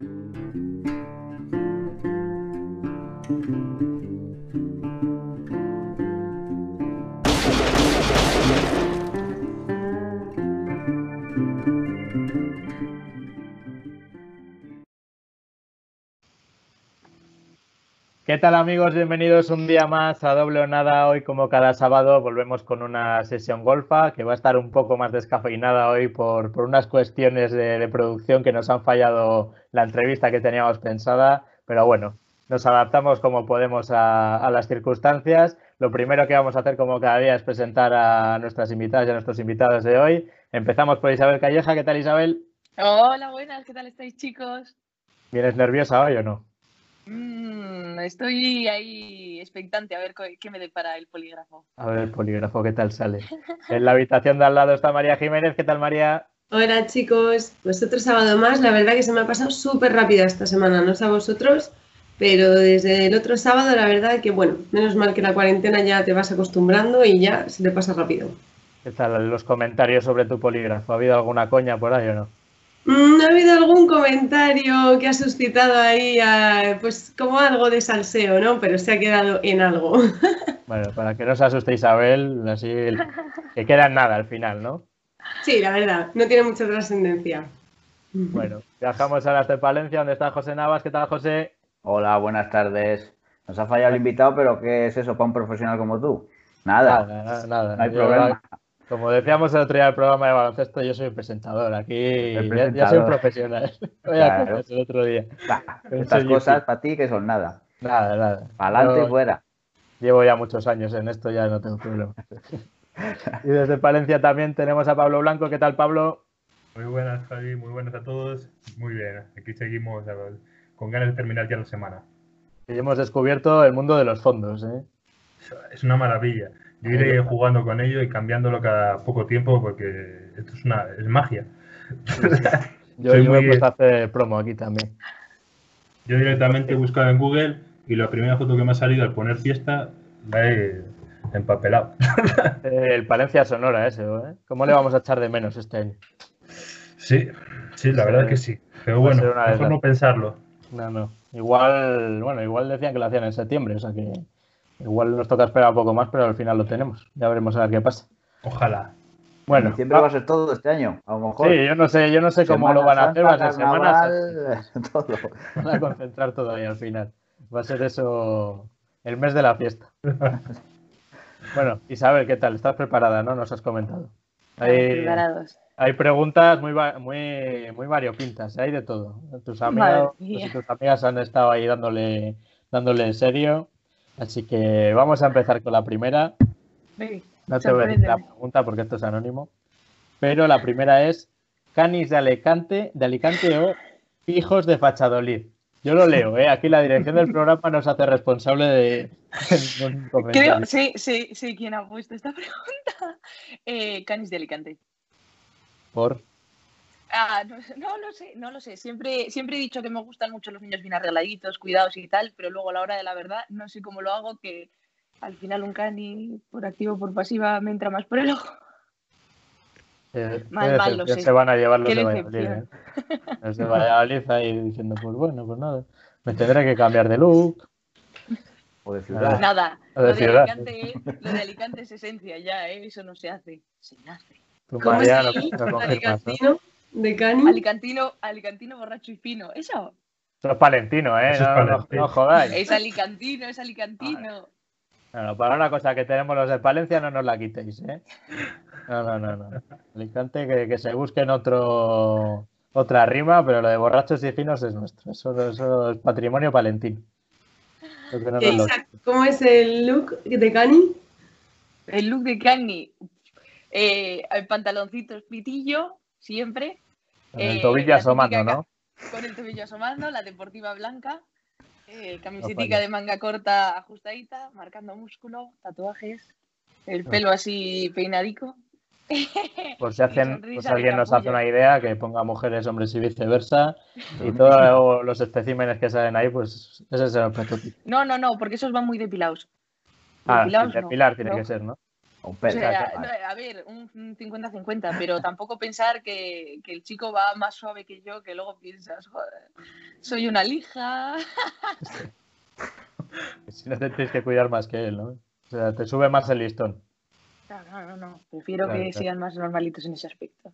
Thank you. ¿Qué tal amigos? Bienvenidos un día más a Doble o Nada. Hoy como cada sábado volvemos con una sesión golfa que va a estar un poco más descafeinada hoy por, unas cuestiones de, producción que nos han fallado la entrevista que teníamos pensada. Pero bueno, nos adaptamos como podemos a, las circunstancias. Lo primero que vamos a hacer como cada día es presentar a nuestras invitadas y a nuestros invitados de hoy. Empezamos por Isabel Calleja. ¿Qué tal Isabel? Hola, buenas. ¿Qué tal estáis chicos? ¿Vienes nerviosa hoy o no? Mm, estoy ahí expectante a ver qué me depara el polígrafo. A ver el polígrafo, qué tal sale. En la habitación de al lado está María Jiménez. ¿Qué tal, María? Hola, chicos. Pues otro sábado más. La verdad que se me ha pasado súper rápida esta semana, no sé a vosotros, pero desde el otro sábado, la verdad que, bueno, menos mal que la cuarentena ya te vas acostumbrando y ya se te pasa rápido. ¿Qué tal los comentarios sobre tu polígrafo? ¿Ha habido alguna coña por ahí o no? Mm, ¿Ha habido algún comentario que ha suscitado ahí, pues como algo de salseo, ¿no? Pero se ha quedado en algo. Bueno, para que no se asuste Isabel, así que queda en nada al final, ¿no? Sí, la verdad, no tiene mucha trascendencia. Bueno, viajamos ahora hasta Palencia, donde está José Navas. ¿Qué tal, José? Hola, buenas tardes. Nos ha fallado el invitado, pero ¿qué es eso para un profesional como tú? Nada, nada, nada. no hay problema. Como decíamos el otro día del programa de baloncesto, yo soy el presentador. Aquí Ya, soy un profesional. Voy a el otro día. estas cosas para ti que son nada. Nada, nada. Adelante y fuera. Llevo ya muchos años en esto, ya no tengo problema. y desde Palencia también tenemos a Pablo Blanco. ¿Qué tal, Pablo? Muy buenas, Javi. Muy buenas a todos. Muy bien. Aquí seguimos con ganas de terminar ya la semana. Y hemos descubierto el mundo de los fondos. ¿eh? Es una maravilla. Yo iré jugando con ello y cambiándolo cada poco tiempo porque esto es una es magia. Yo, he puesto a hacer promo aquí también. Yo directamente he buscado en Google y la primera foto que me ha salido al poner fiesta la he empapelado. El Palencia Sonora ese, ¿eh? ¿Cómo le vamos a echar de menos este año? Sí, sí, la verdad que sí. Pero bueno, mejor no pensarlo. No, no. Igual, bueno, igual decían que lo hacían en septiembre, o sea que Igual nos toca esperar un poco más, pero al final lo tenemos. Ya veremos a ver qué pasa. Ojalá. Bueno, diciembre va a ser todo este año, a lo mejor. Sí, yo no sé, yo no sé cómo lo van a hacer, va a ser semanas. todo. Van a concentrar todo ahí al final. Va a ser eso el mes de la fiesta. bueno, Isabel, ¿qué tal? ¿Estás preparada, no? Nos has comentado. Hay, preparados. Hay preguntas muy, muy, muy variopintas, hay de todo. Tus amigas, tus amigas han estado ahí dándole, dándole en serio. Así que vamos a empezar con la primera. No te voy a decir la pregunta porque esto es anónimo. Pero la primera es: ¿Canis de Alicante, de Alicante o hijos de Fachadolid? Yo lo leo, ¿eh? Aquí la dirección del programa nos hace responsable de. Creo, sí, sí, sí, ¿quién ha puesto esta pregunta? Eh, Canis de Alicante. ¿Por? Ah, no, lo sé, no lo sé. Siempre, siempre he dicho que me gustan mucho los niños bien arregladitos, cuidados y tal, pero luego a la hora de la verdad no sé cómo lo hago, que al final un cani por activo o por pasiva me entra más por el ojo. Eh, mal, mal, lo sé. Se van a llevar los de Valladolid. ¿eh? Los de Valladolid ahí diciendo, pues bueno, pues nada, me tendré que cambiar de look. O de ciudad. Nada, lo, de Alicante, lo de Alicante es esencia ya, ¿eh? eso no se hace, se nace. ¿Cómo es no, ¿De Cani? Alicantino, alicantino borracho y fino. ¿Eso? Eso es palentino, ¿eh? no, no, jodáis. Es alicantino, es alicantino. Bueno, para una cosa que tenemos los de Palencia no nos la quitéis, ¿eh? No, no, no, no. Alicante que, que se busquen otro otra rima, pero lo de borrachos y finos es nuestro. Eso, eso es patrimonio palentino. ¿Cómo es el look de Cani? El look de Cani. Eh, el pantaloncito pitillo, siempre. Con el eh, tobillo asomando, ¿no? Con el tobillo asomando, la deportiva blanca, eh, camiseta de manga corta ajustadita, marcando músculo, tatuajes, el pelo así peinadico. Por si hacen, pues alguien nos hace una idea, que ponga mujeres, hombres y viceversa, y todos los especímenes que salen ahí, pues ese es el prototipo. No, no, no, porque esos van muy depilados. Ah, depilar tiene que ser, ¿no? A ver, un 50-50, pero tampoco pensar que, el chico va más suave que yo, que luego piensas, joder, soy una lija. Si no te tienes que cuidar más que él, ¿no? O sea, te sube más el listón. No, no, no, no. Prefiero Claro, que claro. sean más normalitos en ese aspecto.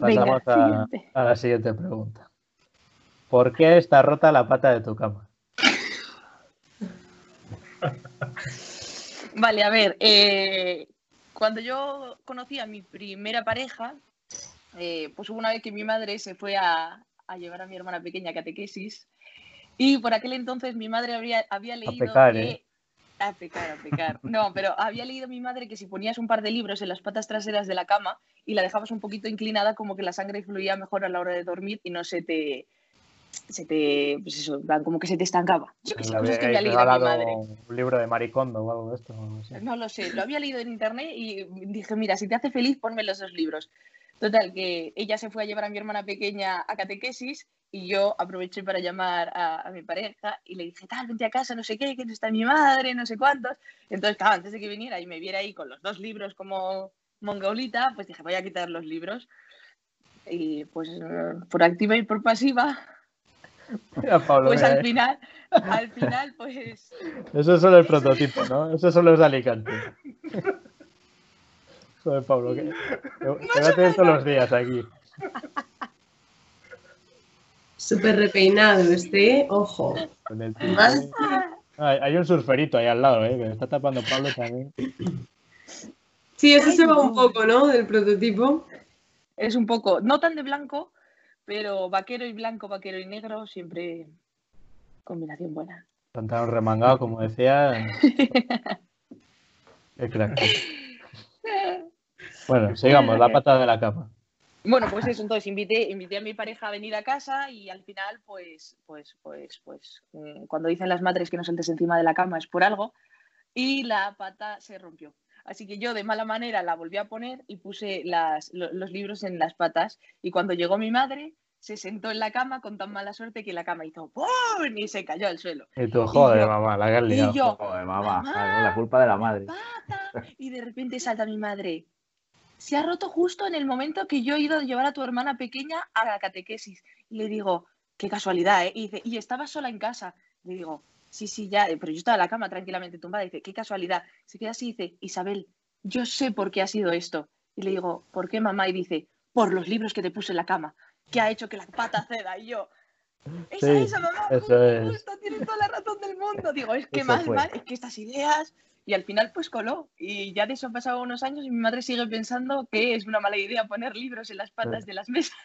Pasamos Venga, a, siguiente. a la siguiente pregunta. ¿Por qué está rota la pata de tu cama? Vale, a ver, eh, cuando yo conocí a mi primera pareja, eh, pues hubo una vez que mi madre se fue a, a llevar a mi hermana pequeña a catequesis y por aquel entonces mi madre habría, había leído pecar, que... ¿eh? A pecar, a pecar. No, pero había leído mi madre que si ponías un par de libros en las patas traseras de la cama y la dejabas un poquito inclinada, como que la sangre fluía mejor a la hora de dormir y no se te... Se te, pues eso, como que se te estancaba. Yo qué sé, ¿Le cosas que habíais había leído mi regalado madre. un libro de Maricondo o algo de esto? No lo sé, lo había leído en internet y dije, mira, si te hace feliz, ponme los dos libros. Total, que ella se fue a llevar a mi hermana pequeña a catequesis y yo aproveché para llamar a, a mi pareja y le dije, tal, vente a casa, no sé qué, que no está mi madre, no sé cuántos. Entonces, claro, antes de que viniera y me viera ahí con los dos libros como mongolita, pues dije, voy a quitar los libros. Y pues por activa y por pasiva, pues mira, al eh. final, al final, pues Eso es solo el prototipo, ¿no? Eso solo es de Alicante. Joder, Pablo, que, voy a tener todos los días aquí. Súper repeinado este, ojo. Con el Más- Hay, un surferito ahí al lado, ¿eh? Que me está tapando Pablo también. Sí, eso Ay, se va un poco, ¿no? Del prototipo. es un poco, no tan de blanco, pero vaquero y blanco, vaquero y negro, siempre combinación buena. Pantalón remangado, como decía. Qué crack. Bueno, sigamos, la pata de la cama. Bueno, pues eso, entonces invité, invité a mi pareja a venir a casa y al final, pues, pues, pues, pues, mm, cuando dicen las madres que no saltes encima de la cama es por algo y la pata se rompió. Así que yo de mala manera la volví a poner y puse las- lo- los libros en las patas y cuando llegó mi madre se sentó en la cama con tan mala suerte que la cama hizo ¡pum! y se cayó al suelo. Y tú, joder, yo- mamá, la que has Y yo, Joder, mamá, la culpa de la madre. pata. Y de repente salta mi madre. Se ha roto justo en el momento que yo he ido a llevar a tu hermana pequeña a la catequesis. Y le digo, qué casualidad, ¿eh? Y dice, y estaba sola en casa. Le digo, sí, sí, ya, eh, pero yo estaba en la cama tranquilamente tumbada. Y dice, qué casualidad. Se queda así y dice, Isabel, yo sé por qué ha sido esto. Y le digo, ¿por qué, mamá? Y dice, por los libros que te puse en la cama, que ha hecho que la pata ceda. Y yo, esa, Sí, esa, mamá, eso es. justo, tienes toda la razón del mundo. Digo, es que Eso más fue. mal, es que estas ideas. Y al final, pues coló. Y ya de eso han pasado unos años y mi madre sigue pensando que es una mala idea poner libros en las patas de las mesas.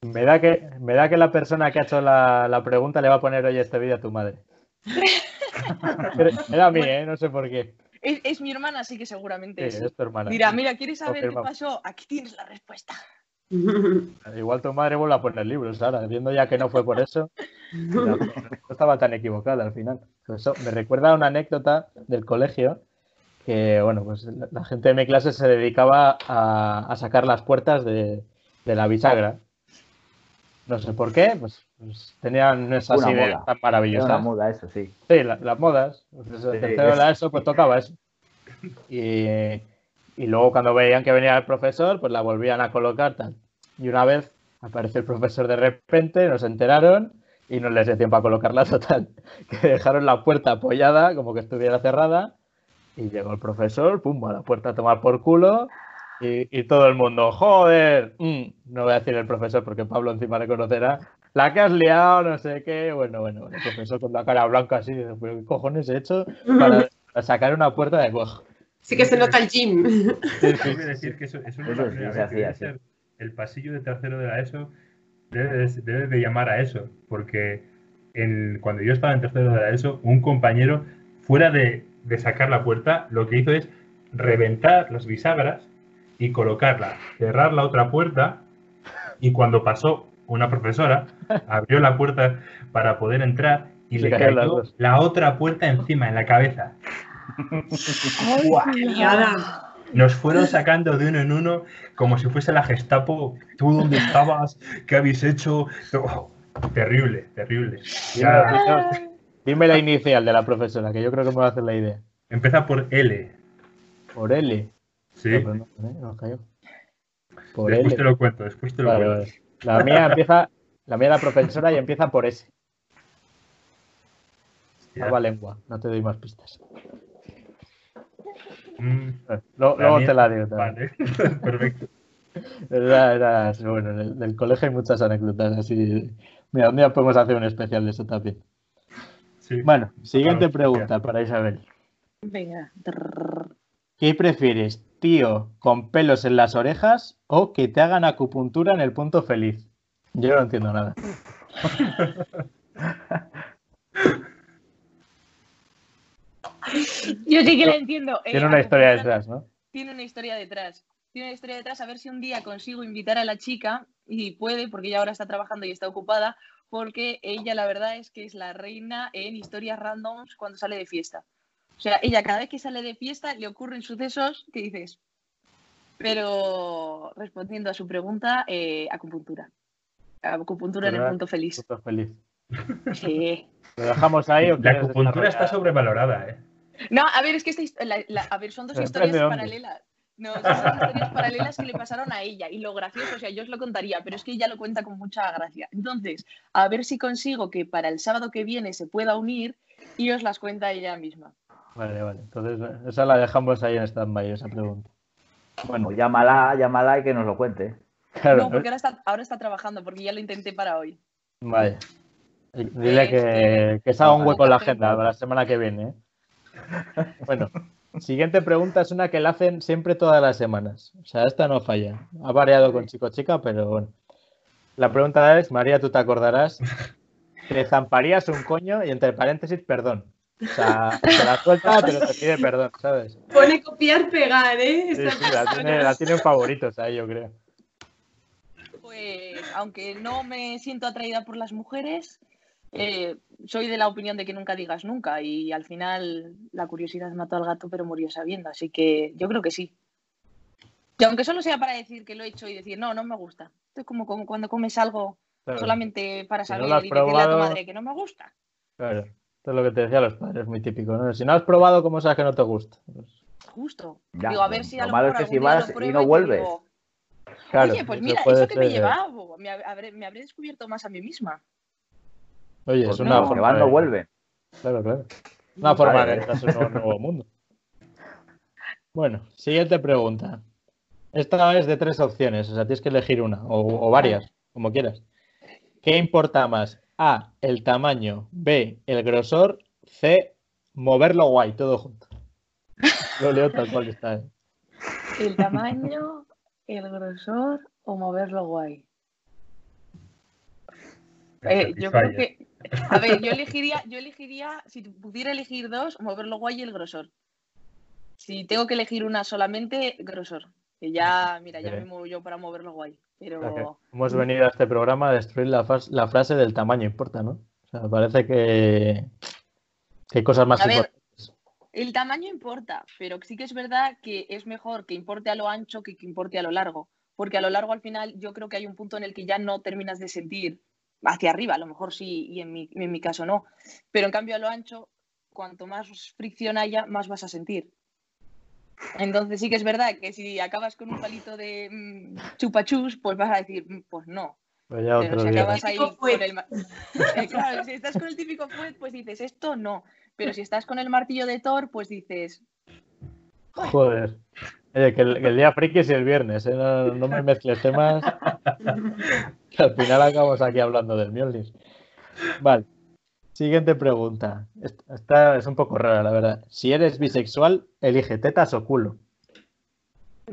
Me da que, me da que la persona que ha hecho la, la pregunta le va a poner hoy este vídeo a tu madre. Era a mí, ¿eh? No sé por qué. Es, es mi hermana, así que seguramente sí. es tu hermana. Dirá, mira, ¿quieres saber qué pasó? Aquí tienes la respuesta. Igual tu madre vuelve a poner libros ahora, viendo ya que no fue por eso. No estaba tan equivocada al final. Eso me recuerda a una anécdota del colegio que, bueno, pues la, gente de mi clase se dedicaba a, a sacar las puertas de, de la bisagra. No sé por qué, pues, pues tenían esas Una ideas moda. tan Era maravillosas. una muda eso, sí. Sí, la- las modas. Pues eso, Sí, tercero de la ESO, pues tocaba eso. Y, y luego cuando veían que venía el profesor, pues la volvían a colocar tal. Y una vez aparece el profesor de repente, nos enteraron y no les dio tiempo a colocarla total. Que dejaron la puerta apoyada, como que estuviera cerrada, y llegó el profesor, pum, a la puerta a tomar por culo. Y, y todo el mundo, joder, mm, no voy a decir el profesor porque Pablo encima le conocerá, la que has liado, no sé qué, bueno, bueno, el profesor con la cara blanca así, dice, ¿pero qué cojones he hecho para, para sacar una puerta de cuajo? Sí que se nota el gym. Sí, sí, Tengo que sí, decir que eso, eso no es Eso la sí, primera se hacía el pasillo de tercero de la ESO debe de, debe de llamar a eso, porque cuando yo estaba en tercero de la ESO, un compañero, fuera de, de sacar la puerta, lo que hizo es reventar las bisagras y colocarla, cerrar la otra puerta, y cuando pasó una profesora, abrió la puerta para poder entrar y Se le cayó la otra puerta encima, en la cabeza. Nos fueron sacando de uno en uno como si fuese la Gestapo. ¿Tú dónde estabas? ¿Qué habéis hecho? Oh, terrible, terrible. Dime, Ya, dime- dime la inicial de la profesora, que yo creo que me va a hacer la idea. empieza por L. Por L. Sí. No, no, ¿eh? No cayó. Por Después L. te lo cuento, después te lo Vale, cuento. vale. La mía empieza La mía era profesora y empieza por S. Hostia. Salva lengua, no te doy más pistas. Mm, Luego, te la digo. también. Vale, perfecto. Era, era- bueno, en el, del colegio hay muchas anécdotas así. Mira, un día podemos hacer un especial de eso también. Sí. Bueno, siguiente Claro, pregunta para Isabel. Venga. ¿Qué prefieres, tío con pelos en las orejas o que te hagan acupuntura en el punto feliz? Yo no entiendo nada. Yo sí que la entiendo. Eh, Tiene una historia detrás, ¿no? Tiene una historia detrás. Tiene una historia detrás. A ver si un día consigo invitar a la chica y puede, porque ella ahora está trabajando y está ocupada, porque ella la verdad es que es la reina en historias randoms cuando sale de fiesta. O sea, ella cada vez que sale de fiesta le ocurren sucesos que dices. Pero respondiendo a su pregunta, eh, acupuntura. Acupuntura en el punto feliz. Punto feliz. Sí. ¿Lo dejamos ahí o La acupuntura está sobrevalorada, ¿eh? No, a ver, es que esta la- la- a ver, son dos historias paralelas. No, son dos historias paralelas que le pasaron a ella. Y lo gracioso, o sea, yo os lo contaría, pero es que ella lo cuenta con mucha gracia. Entonces, a ver si consigo que para el sábado que viene se pueda unir y os las cuenta ella misma. Vale, vale. Entonces, esa la dejamos ahí en stand-by, esa pregunta. Bueno, Pues llámala, llámala y que nos lo cuente. claro. No, porque ahora está, ahora está trabajando, porque ya lo intenté para hoy. Vaya. Dile que, que se haga un hueco en la agenda para la semana que viene. ¿eh? Bueno, siguiente pregunta es una que la hacen siempre todas las semanas. O sea, esta no falla. Ha variado con chico-chica, pero bueno. La pregunta es, María, tú te acordarás, te zamparías un coño y entre paréntesis, perdón. O sea, te la suelta, pero te pide perdón, ¿sabes? Pone copiar, pegar, ¿eh? Sí, Esta sí, la tiene, la tiene en favoritos ahí, yo creo. Pues, aunque no me siento atraída por las mujeres, eh, soy de la opinión de que nunca digas nunca. Y al final la curiosidad mató al gato, pero murió sabiendo. Así que yo creo que sí. Y aunque solo sea para decir que lo he hecho y decir, no, no me gusta. Esto es como, como cuando comes algo Claro, solamente para Si no saber y decirle a tu probado- madre que no me gusta. claro. Esto es lo que te decía los padres, muy típico, ¿no? Si no has probado, ¿cómo sabes que no te gusta? Pues, Justo. Ya, digo, a lo- ver si lo a lo malo mejor es que si vas y no vuelves. digo, claro, Oye, pues mira, eso que me ser- lleva, me habré, me habré descubierto más a mí misma. Oye, es Pues una no, que forma van no de- vuelven. Claro, claro. Una forma de entrarse en un nuevo mundo. Bueno, siguiente pregunta. Esta es de tres opciones, o sea, tienes que elegir una o, o varias, como quieras. ¿Qué importa más? A, el tamaño, B, el grosor, C, moverlo guay, todo junto. Lo leo tal cual está. ¿eh? El tamaño, el grosor o moverlo guay. Eh, yo creo que. A ver, yo elegiría, yo elegiría, si pudiera elegir dos, moverlo guay y el grosor. Si tengo que elegir una solamente, grosor. Que ya, mira, ya me muevo yo para moverlo guay. Pero hemos venido a este programa a destruir la, la frase del tamaño importa, ¿no? O sea, parece que, que hay cosas más A ver, importantes. el tamaño importa, pero sí que es verdad que es mejor que importe a lo ancho que que importe a lo largo. Porque a lo largo, al final, yo creo que hay un punto en el que ya no terminas de sentir hacia arriba, a lo mejor sí, y en mi, en mi caso no. Pero en cambio, a lo ancho, cuanto más fricción haya, más vas a sentir. Entonces sí que es verdad que si acabas con un palito de mm, chupachus, pues vas a decir, "Mm, pues no. Pero ya Pero otro si día. acabas ahí con el... Eh, claro, si estás con el típico fuet, pues dices, esto no. Pero si estás con el martillo de Thor, pues dices, Joder. Oye, que el, que el día friki es el viernes, ¿eh? no, no me mezcles temas. Que al final acabamos aquí hablando del Mjolnir. Vale. Siguiente pregunta. Esta, es un poco rara, la verdad. Si eres bisexual, elige tetas o culo.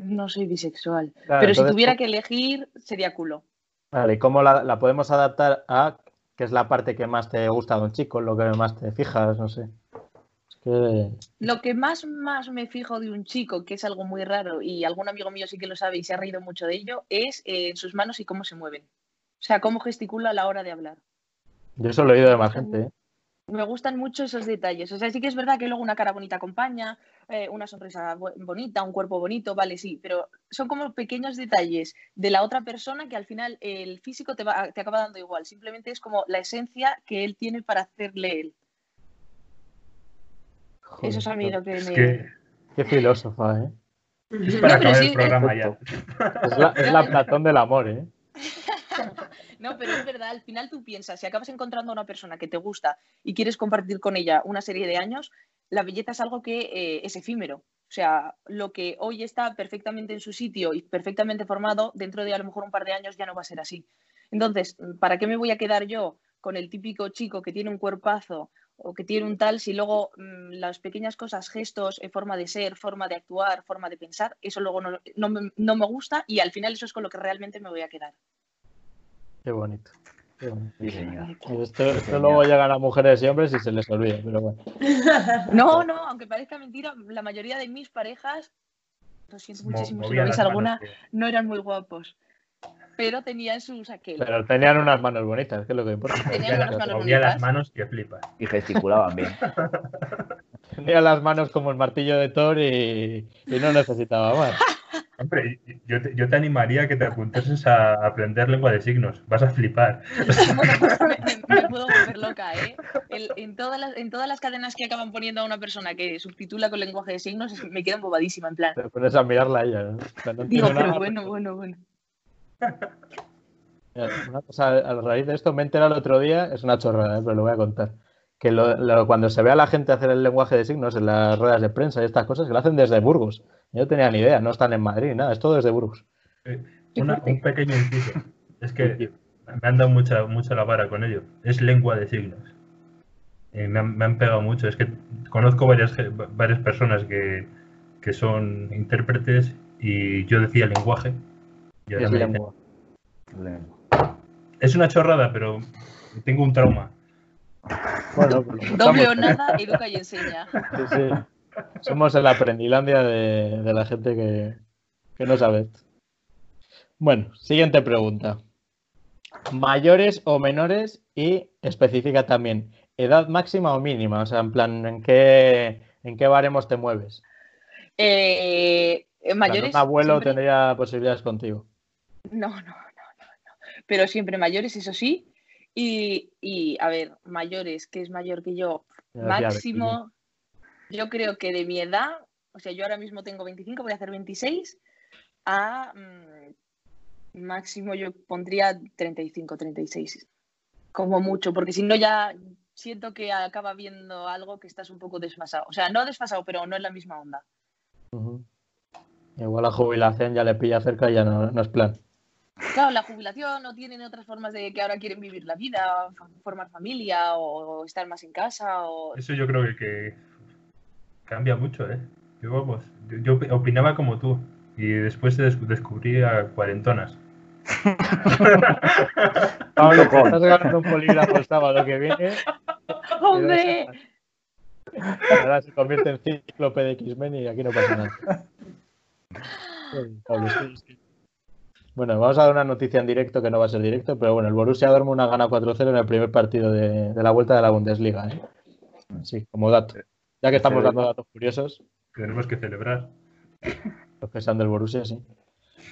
no soy bisexual. Claro, Pero si tuviera que elegir, sería culo. Vale, ¿y cómo la, la podemos adaptar a qué es la parte que más te gusta de un chico, lo que más te fijas? No sé. Lo que más, más me fijo de un chico, que es algo muy raro, y algún amigo mío sí que lo sabe y se ha reído mucho de ello, es eh, en sus manos y cómo se mueven. O sea, cómo gesticula a la hora de hablar. Yo eso lo he oído de más gente, ¿eh? Me gustan mucho esos detalles. O sea, sí que es verdad que luego una cara bonita acompaña, eh, una sonrisa bonita, un cuerpo bonito, vale, sí, pero son como pequeños detalles de la otra persona que al final el físico te, va, te acaba dando igual. Simplemente es como la esencia que él tiene para hacerle él. Eso es a mí lo que Es me... que Qué filósofa, ¿eh? es para No, pero acabar sí, el programa es- ya. Es la, es la Platón del amor, ¿eh? No, pero es verdad, al final tú piensas, si acabas encontrando a una persona que te gusta y quieres compartir con ella una serie de años, la belleza es algo que eh, es efímero. O sea, lo que hoy está perfectamente en su sitio y perfectamente formado, dentro de a lo mejor un par de años ya no va a ser así. Entonces, ¿para qué me voy a quedar yo con el típico chico que tiene un cuerpazo o que tiene un tal si luego mmm, las pequeñas cosas, gestos, eh, forma de ser, forma de actuar, forma de pensar, eso luego no, no, me, no me gusta y al final eso es con lo que realmente me voy a quedar. Qué bonito. Qué bonito. Sí, señor. Esto, esto luego llegan a mujeres y hombres y se les olvida, pero bueno. No, no, aunque parezca mentira, la mayoría de mis parejas, lo siento Mo- muchísimo si lo veis alguna, no eran muy guapos, pero tenían sus aquel. Pero tenían unas manos bonitas, que es lo que importa. Tenían unas las- manos movía las manos que flipas. Y gesticulaban bien. Tenía las manos como el martillo de Thor y, y no necesitaba más. Hombre, yo te, yo te animaría a que te apuntases a aprender lengua de signos. Vas a flipar. Bueno, pues me, me- me puedo volver loca, ¿eh? El- en, todas las, en todas las cadenas que acaban poniendo a una persona que subtitula con lenguaje de signos, me quedo embobadísima, en plan. Te pones a mirarla a ella. ¿no? O sea, no Digo, pero nada. bueno, bueno, bueno. Una cosa, a raíz de esto me he enterado el otro día, es una chorrada, ¿eh? pero lo voy a contar. Que lo- lo- cuando se ve a la gente hacer el lenguaje de signos en las ruedas de prensa y estas cosas, que lo hacen desde Burgos. Yo no tenía ni idea, no están en Madrid, nada, es todo desde Burgos. Una- un pequeño inciso. Es que me han dado mucha, mucha la vara con ello. Es lengua de signos. Me, han, me han pegado mucho. Es que conozco varias, varias personas que, que son intérpretes y yo decía lenguaje. Es me dicen- lengua. Lengua. es una chorrada, pero tengo un trauma. Bueno, pues Doble o nada, educa y enseña. Sí, sí. Somos el aprendilandia de, de la gente que, que no sabe esto. Bueno, siguiente pregunta. ¿Mayores o menores? Y especifica también, ¿edad máxima o mínima? O sea, en plan, ¿en qué, en qué baremos te mueves? Eh, mayores. Un abuelo siempre- tendría posibilidades contigo. No, no, no, no, no. Pero siempre mayores, eso sí. Y, y, a ver, mayores, que es mayor que yo, máximo, yo creo que de mi edad, o sea, yo ahora mismo tengo 25, voy a hacer 26, a mm, máximo yo pondría 35, 36, como mucho, porque si no ya siento que acaba viendo algo que estás un poco desfasado. O sea, no desfasado, pero no en la misma onda. Igual la jubilación ya le pilla cerca y ya no, no es plan. Claro, la jubilación no tienen otras formas de que ahora quieren vivir la vida, formar familia o estar más en casa o... Eso yo creo que, que cambia mucho, ¿eh? Yo, vamos, yo, yo opinaba como tú y después des- descubrí a cuarentonas. Pablo, te estás ganando un polígrafo el sábado que viene. ¡Hombre! Ahora se convierte en cíclope de X-Men y aquí no pasa nada. Pablo, es que- es que- Bueno, vamos a dar una noticia en directo que no va a ser directo, pero bueno, el Borussia Dortmund ha ganado 4-0 en el primer partido de, de la vuelta de la Bundesliga. ¿eh? Sí, como dato. Ya que estamos dando datos curiosos, Tenemos que celebrar. los que sean del Borussia, sí.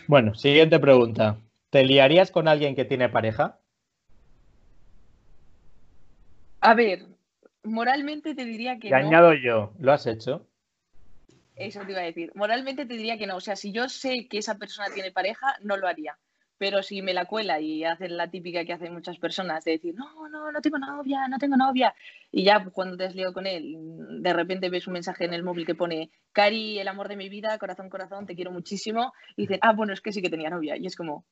Bueno, siguiente pregunta. ¿Te liarías con alguien que tiene pareja? A ver, moralmente te diría que Y no. añado yo, ¿lo has hecho? Eso te iba a decir. Moralmente te diría que no. O sea, si yo sé que esa persona tiene pareja, no lo haría. Pero si me la cuela y hacen la típica que hacen muchas personas de decir, no, no, no tengo novia, no tengo novia. Y ya pues, cuando te has liado con él, de repente ves un mensaje en el móvil que pone, Cari, el amor de mi vida, corazón, corazón, te quiero muchísimo. Y dicen, ah, bueno, es que sí que tenía novia. Y es como,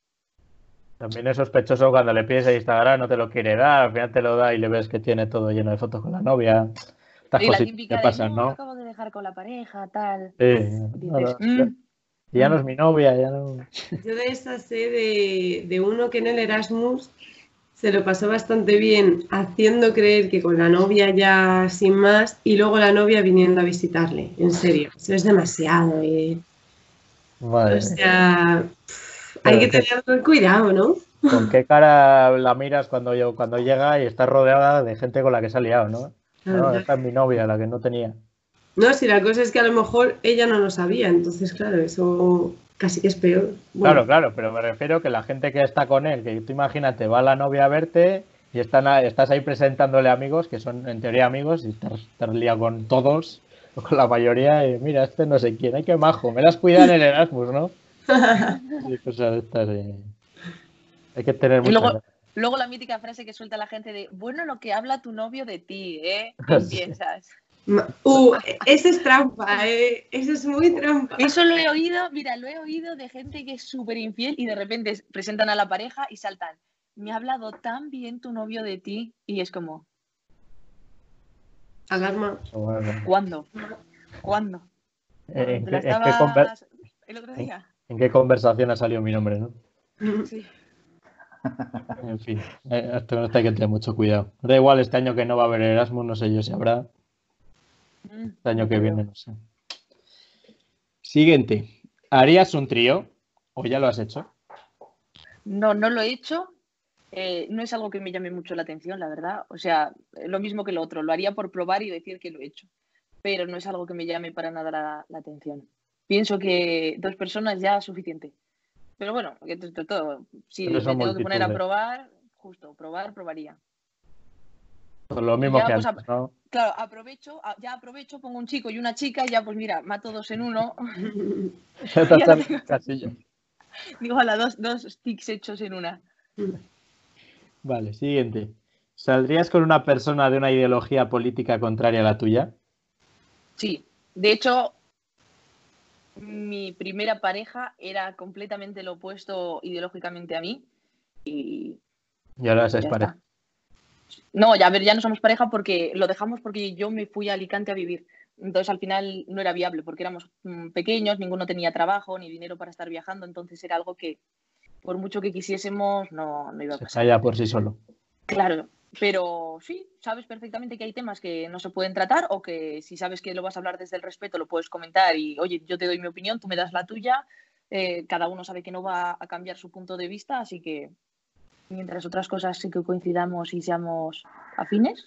También es sospechoso cuando le pides a Instagram, no te lo quiere dar, al final te lo da y le ves que tiene todo lleno de fotos con la novia. Estas y cositas que pasan, no, con la pareja, tal. Sí, Dices, no, no, "Mm". y ya no es mi novia, ya no. Yo de esa sé de, de uno que en el Erasmus se lo pasó bastante bien haciendo creer que con la novia ya sin más y luego la novia viniendo a visitarle. En serio, eso es demasiado. eh. Madre O sea, pff, hay que que- tener cuidado, ¿no? ¿Con qué cara la miras cuando, yo, cuando llega y está rodeada de gente con la que se ha liado, ¿no? No, esta es mi novia, la que no tenía. No, si la cosa es que a lo mejor ella no lo sabía, entonces claro, eso casi que es peor. Bueno, Claro, claro, pero me refiero que la gente que está con él, que tú imagínate, va la novia a verte y están a- estás ahí presentándole amigos, que son en teoría amigos, y estás, estás liado con todos, o con la mayoría, y mira, este no sé quién, ay, qué majo, me las cuida en el Erasmus, ¿no? Y cosas de estas, eh. Hay que tener Y mucho luego, cuidado. Luego la mítica frase que suelta la gente de, bueno, lo que habla tu novio de ti, ¿eh? ¿Qué piensas? Uh, ese es trampa, ¿eh? Eso es muy trampa. Eso lo he oído, mira, lo he oído de gente que es súper infiel y de repente presentan a la pareja y saltan. Me ha hablado tan bien tu novio de ti y es como, Alarma. ¿cuándo? ¿Cuándo? ¿En, ¿Te la qué, en qué el otro día? en qué conversación ha salido mi nombre, no? Sí. En fin, eh, esto, esto hay que tener mucho cuidado. Da igual este año que no va a haber Erasmus, no sé yo si habrá. Este año que viene, no sé. Siguiente. ¿Harías un trío? ¿O ya lo has hecho? No, no lo he hecho. Eh, no es algo que me llame mucho la atención, la verdad. O sea, lo mismo que lo otro. Lo haría por probar y decir que lo he hecho. Pero no es algo que me llame para nada la, la atención. Pienso que dos personas ya es suficiente. Pero bueno, todo. Si me tengo que poner a probar, justo, probar, probaría. Pues lo mismo Ya, que pues, antes, ¿no? Claro, aprovecho, ya aprovecho, pongo un chico y una chica y ya pues mira, mato dos en uno. Casillo. Digo, a la dos, dos sticks hechos en una. Vale, siguiente. ¿Saldrías con una persona de una ideología política contraria a la tuya? Sí, de hecho, mi primera pareja era completamente lo opuesto ideológicamente a mí y Y ahora es pareja. No, ya a ver, ya no somos pareja porque lo dejamos porque yo me fui a Alicante a vivir. Entonces al final no era viable porque éramos mm, pequeños, ninguno tenía trabajo ni dinero para estar viajando, entonces era algo que por mucho que quisiésemos no, no iba a Se pasar. calla por sí solo. Claro, pero sí, sabes perfectamente que hay temas que no se pueden tratar o que si sabes que lo vas a hablar desde el respeto lo puedes comentar y, oye, yo te doy mi opinión, tú me das la tuya, eh, cada uno sabe que no va a cambiar su punto de vista, así que mientras otras cosas sí que coincidamos y seamos afines,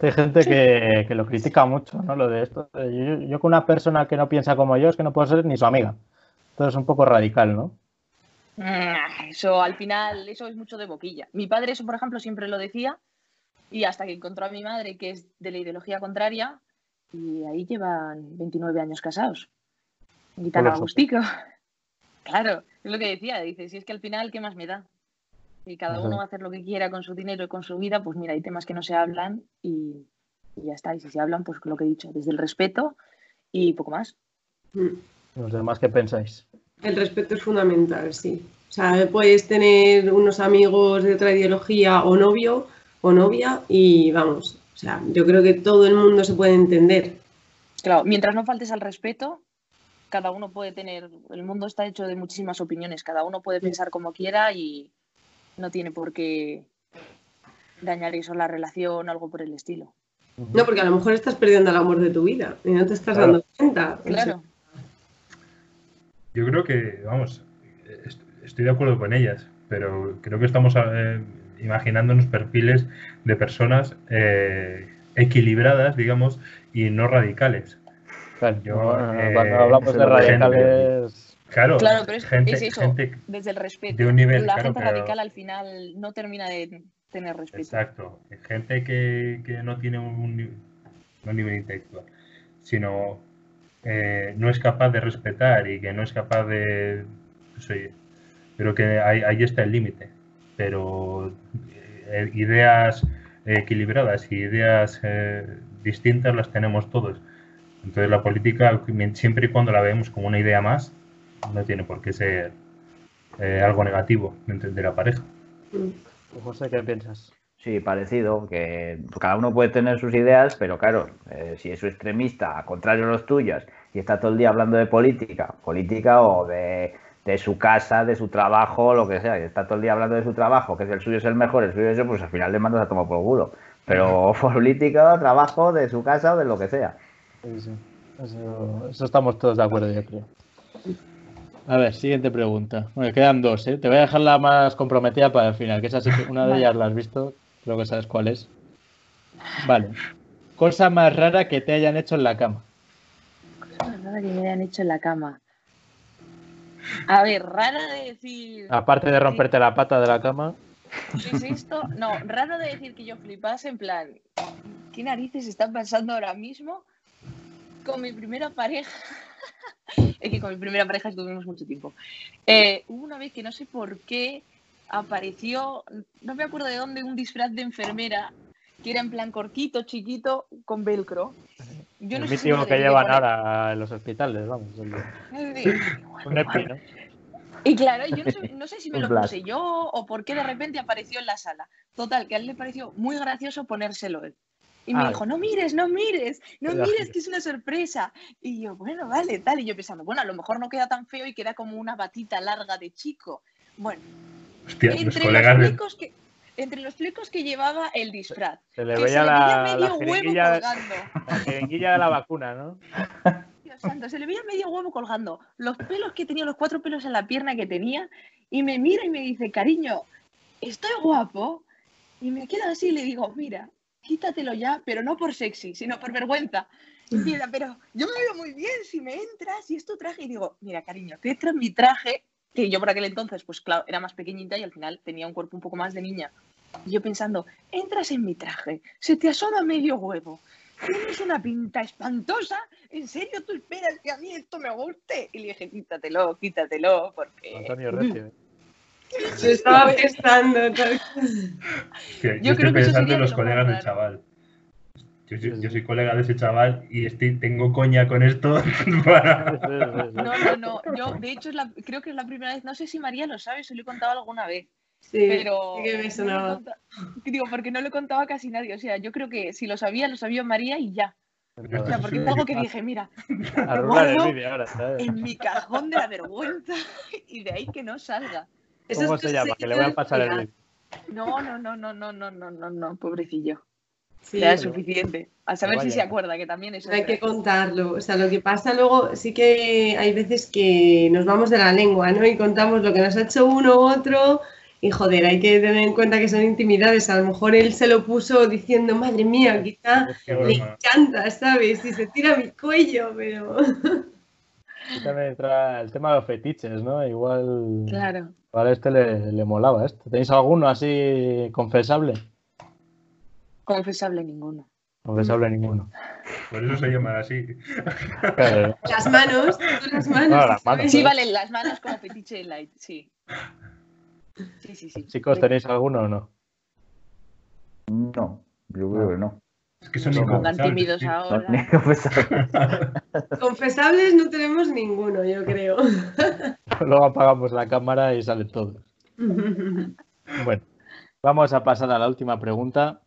Hay gente que, que lo critica mucho, ¿no? Lo de esto. Yo, yo con una persona que no piensa como yo es que no puedo ser ni su amiga. Entonces es un poco radical, ¿no? mm, eso al final, eso es mucho de boquilla. Mi padre eso, por ejemplo, siempre lo decía y hasta que encontró a mi madre, que es de la ideología contraria, y ahí llevan 29 años casados. Y tan Por a eso. gustico. Claro, es lo que decía, dice, si es que al final, ¿qué más me da? Si cada Ajá. uno va a hacer lo que quiera con su dinero y con su vida, pues mira, hay temas que no se hablan y, y ya está. Y si se hablan, pues lo que he dicho, desde el respeto y poco más. Los demás, ¿qué pensáis? El respeto es fundamental, sí. O sea, puedes tener unos amigos de otra ideología o novio o novia y vamos, o sea, yo creo que todo el mundo se puede entender. Claro, mientras no faltes al respeto, cada uno puede tener, el mundo está hecho de muchísimas opiniones, cada uno puede pensar como quiera y no tiene por qué dañar eso la relación o algo por el estilo. No, porque a lo mejor estás perdiendo el amor de tu vida y no te estás Claro. dando cuenta. Claro, Yo creo que, vamos, est- estoy de acuerdo con ellas, pero creo que estamos eh, imaginándonos perfiles de personas eh, equilibradas, digamos, y no radicales. Claro, Yo, eh, cuando hablamos de radicales, Claro, Claro, pero es- gente, es eso. gente- desde el respeto. De un nivel, la claro, gente pero- radical al final no termina de tener respeto. exacto, gente que, que no tiene un, nivel intelectual, sino eh, no es capaz de respetar y que no es capaz de, pues, oye, creo que ahí, ahí está el límite, pero eh, ideas equilibradas y ideas eh, distintas las tenemos todos. Entonces la política, siempre y cuando la vemos como una idea más, no tiene por qué ser eh, algo negativo dentro de la pareja. José, ¿qué piensas? Sí, parecido, que cada uno puede tener sus ideas, pero claro, eh, si es un extremista, a contrario de los tuyos, y está todo el día hablando de política, política o de, de su casa, de su trabajo, lo que sea, y está todo el día hablando de su trabajo, que si el suyo es el mejor, el suyo es eso, pues al final le mandas a tomar por culo. Pero política, trabajo, de su casa o de lo que sea. Sí, sí. Eso, eso estamos todos de acuerdo, yo creo. A ver, siguiente pregunta. Bueno, quedan dos, ¿eh? Te voy a dejar la más comprometida para el final, que esa sí que una de Vale. ellas la has visto, creo que sabes cuál es. Vale. Cosa más rara que te hayan hecho en la cama. Cosa rara que me hayan hecho en la cama. A ver, rara de decir. Aparte de romperte la pata de la cama, ¿Qué es esto? No, raro de decir que yo flipase, en plan, ¿qué narices están pasando ahora mismo con mi primera pareja? es que con mi primera pareja estuvimos mucho tiempo. Eh, hubo una vez que no sé por qué apareció, no me acuerdo de dónde, un disfraz de enfermera que era en plan cortito, chiquito, con velcro. Yo no el mítico que llevan ahora en los hospitales, vamos. un EPI, ¿no? Y claro, yo no sé, no sé si me lo puse yo o por qué de repente apareció en la sala. Total, que a él le pareció muy gracioso ponérselo él. Y me ah. dijo, no mires, no mires, no mires, que es una sorpresa. Y yo, bueno, vale, tal. Y yo pensando, bueno, a lo mejor no queda tan feo y queda como una batita larga de chico. Bueno, entre, los flecos que, entre los flecos que llevaba el disfraz. Se le veía, la, medio huevo colgando. La jeringuilla de la vacuna, ¿no? Dios santo, se le veía medio huevo colgando. Los pelos que tenía, los cuatro pelos en la pierna que tenía. Y me mira y me dice, cariño, estoy guapo. Y me quedo así y le digo, mira, quítatelo ya, pero no por sexy, sino por vergüenza. Mira, pero yo me veo muy bien si me entras y es tu traje. Y digo, mira, cariño, te entro en mi traje, que yo por aquel entonces, pues claro, era más pequeñita y al final tenía un cuerpo un poco más de niña. Y yo pensando, entras en mi traje, se te asoma medio huevo, tienes una pinta espantosa, ¿en serio tú esperas que a mí esto me guste? Y le dije, quítatelo, quítatelo, porque... Antonio Recio, ¿eh? Se estaba pensando. yo, yo, estoy pensando en los colegas del chaval. Yo, soy colega de ese chaval y estoy, tengo coña con esto. No, no, no. Yo, de hecho, creo que es la primera vez. No sé si María lo sabe, se lo he contado alguna vez. Sí, pero. Sí que me sonaba. digo, porque no lo contaba casi nadie. O sea, yo creo que si lo sabía, lo sabía María y ya. O sea, porque es algo que dije, mira, en mi cajón de la vergüenza y de ahí que no salga. ¿Cómo se llama? Que le voy a pasar el vídeo. No, no, no, no, no, no, no, no, no, pobrecillo. Sí, ya es suficiente. A saber si se acuerda, que también es. Hay que contarlo. O sea, lo que pasa luego, sí que hay veces que nos vamos de la lengua, ¿no? Y contamos lo que nos ha hecho uno u otro. Y joder, hay que tener en cuenta que son intimidades. A lo mejor él se lo puso diciendo, madre mía, quizá le encanta, ¿sabes? Y se tira mi cuello, pero. también entra el tema de los fetiches, ¿no? Igual. Claro. Igual a este le, le molaba esto. ¿Tenéis alguno así confesable? Confesable ninguno. Confesable ninguno. Por eso se llama así. Las manos, las manos. Sí, vale, las manos como fetiche light, sí. Sí, sí, sí. Chicos, ¿tenéis alguno o no? No, yo creo que no. Es que son no tímidos ahora. Confesables no tenemos ninguno, yo creo. Luego apagamos la cámara y sale todo. bueno, vamos a pasar a la última pregunta.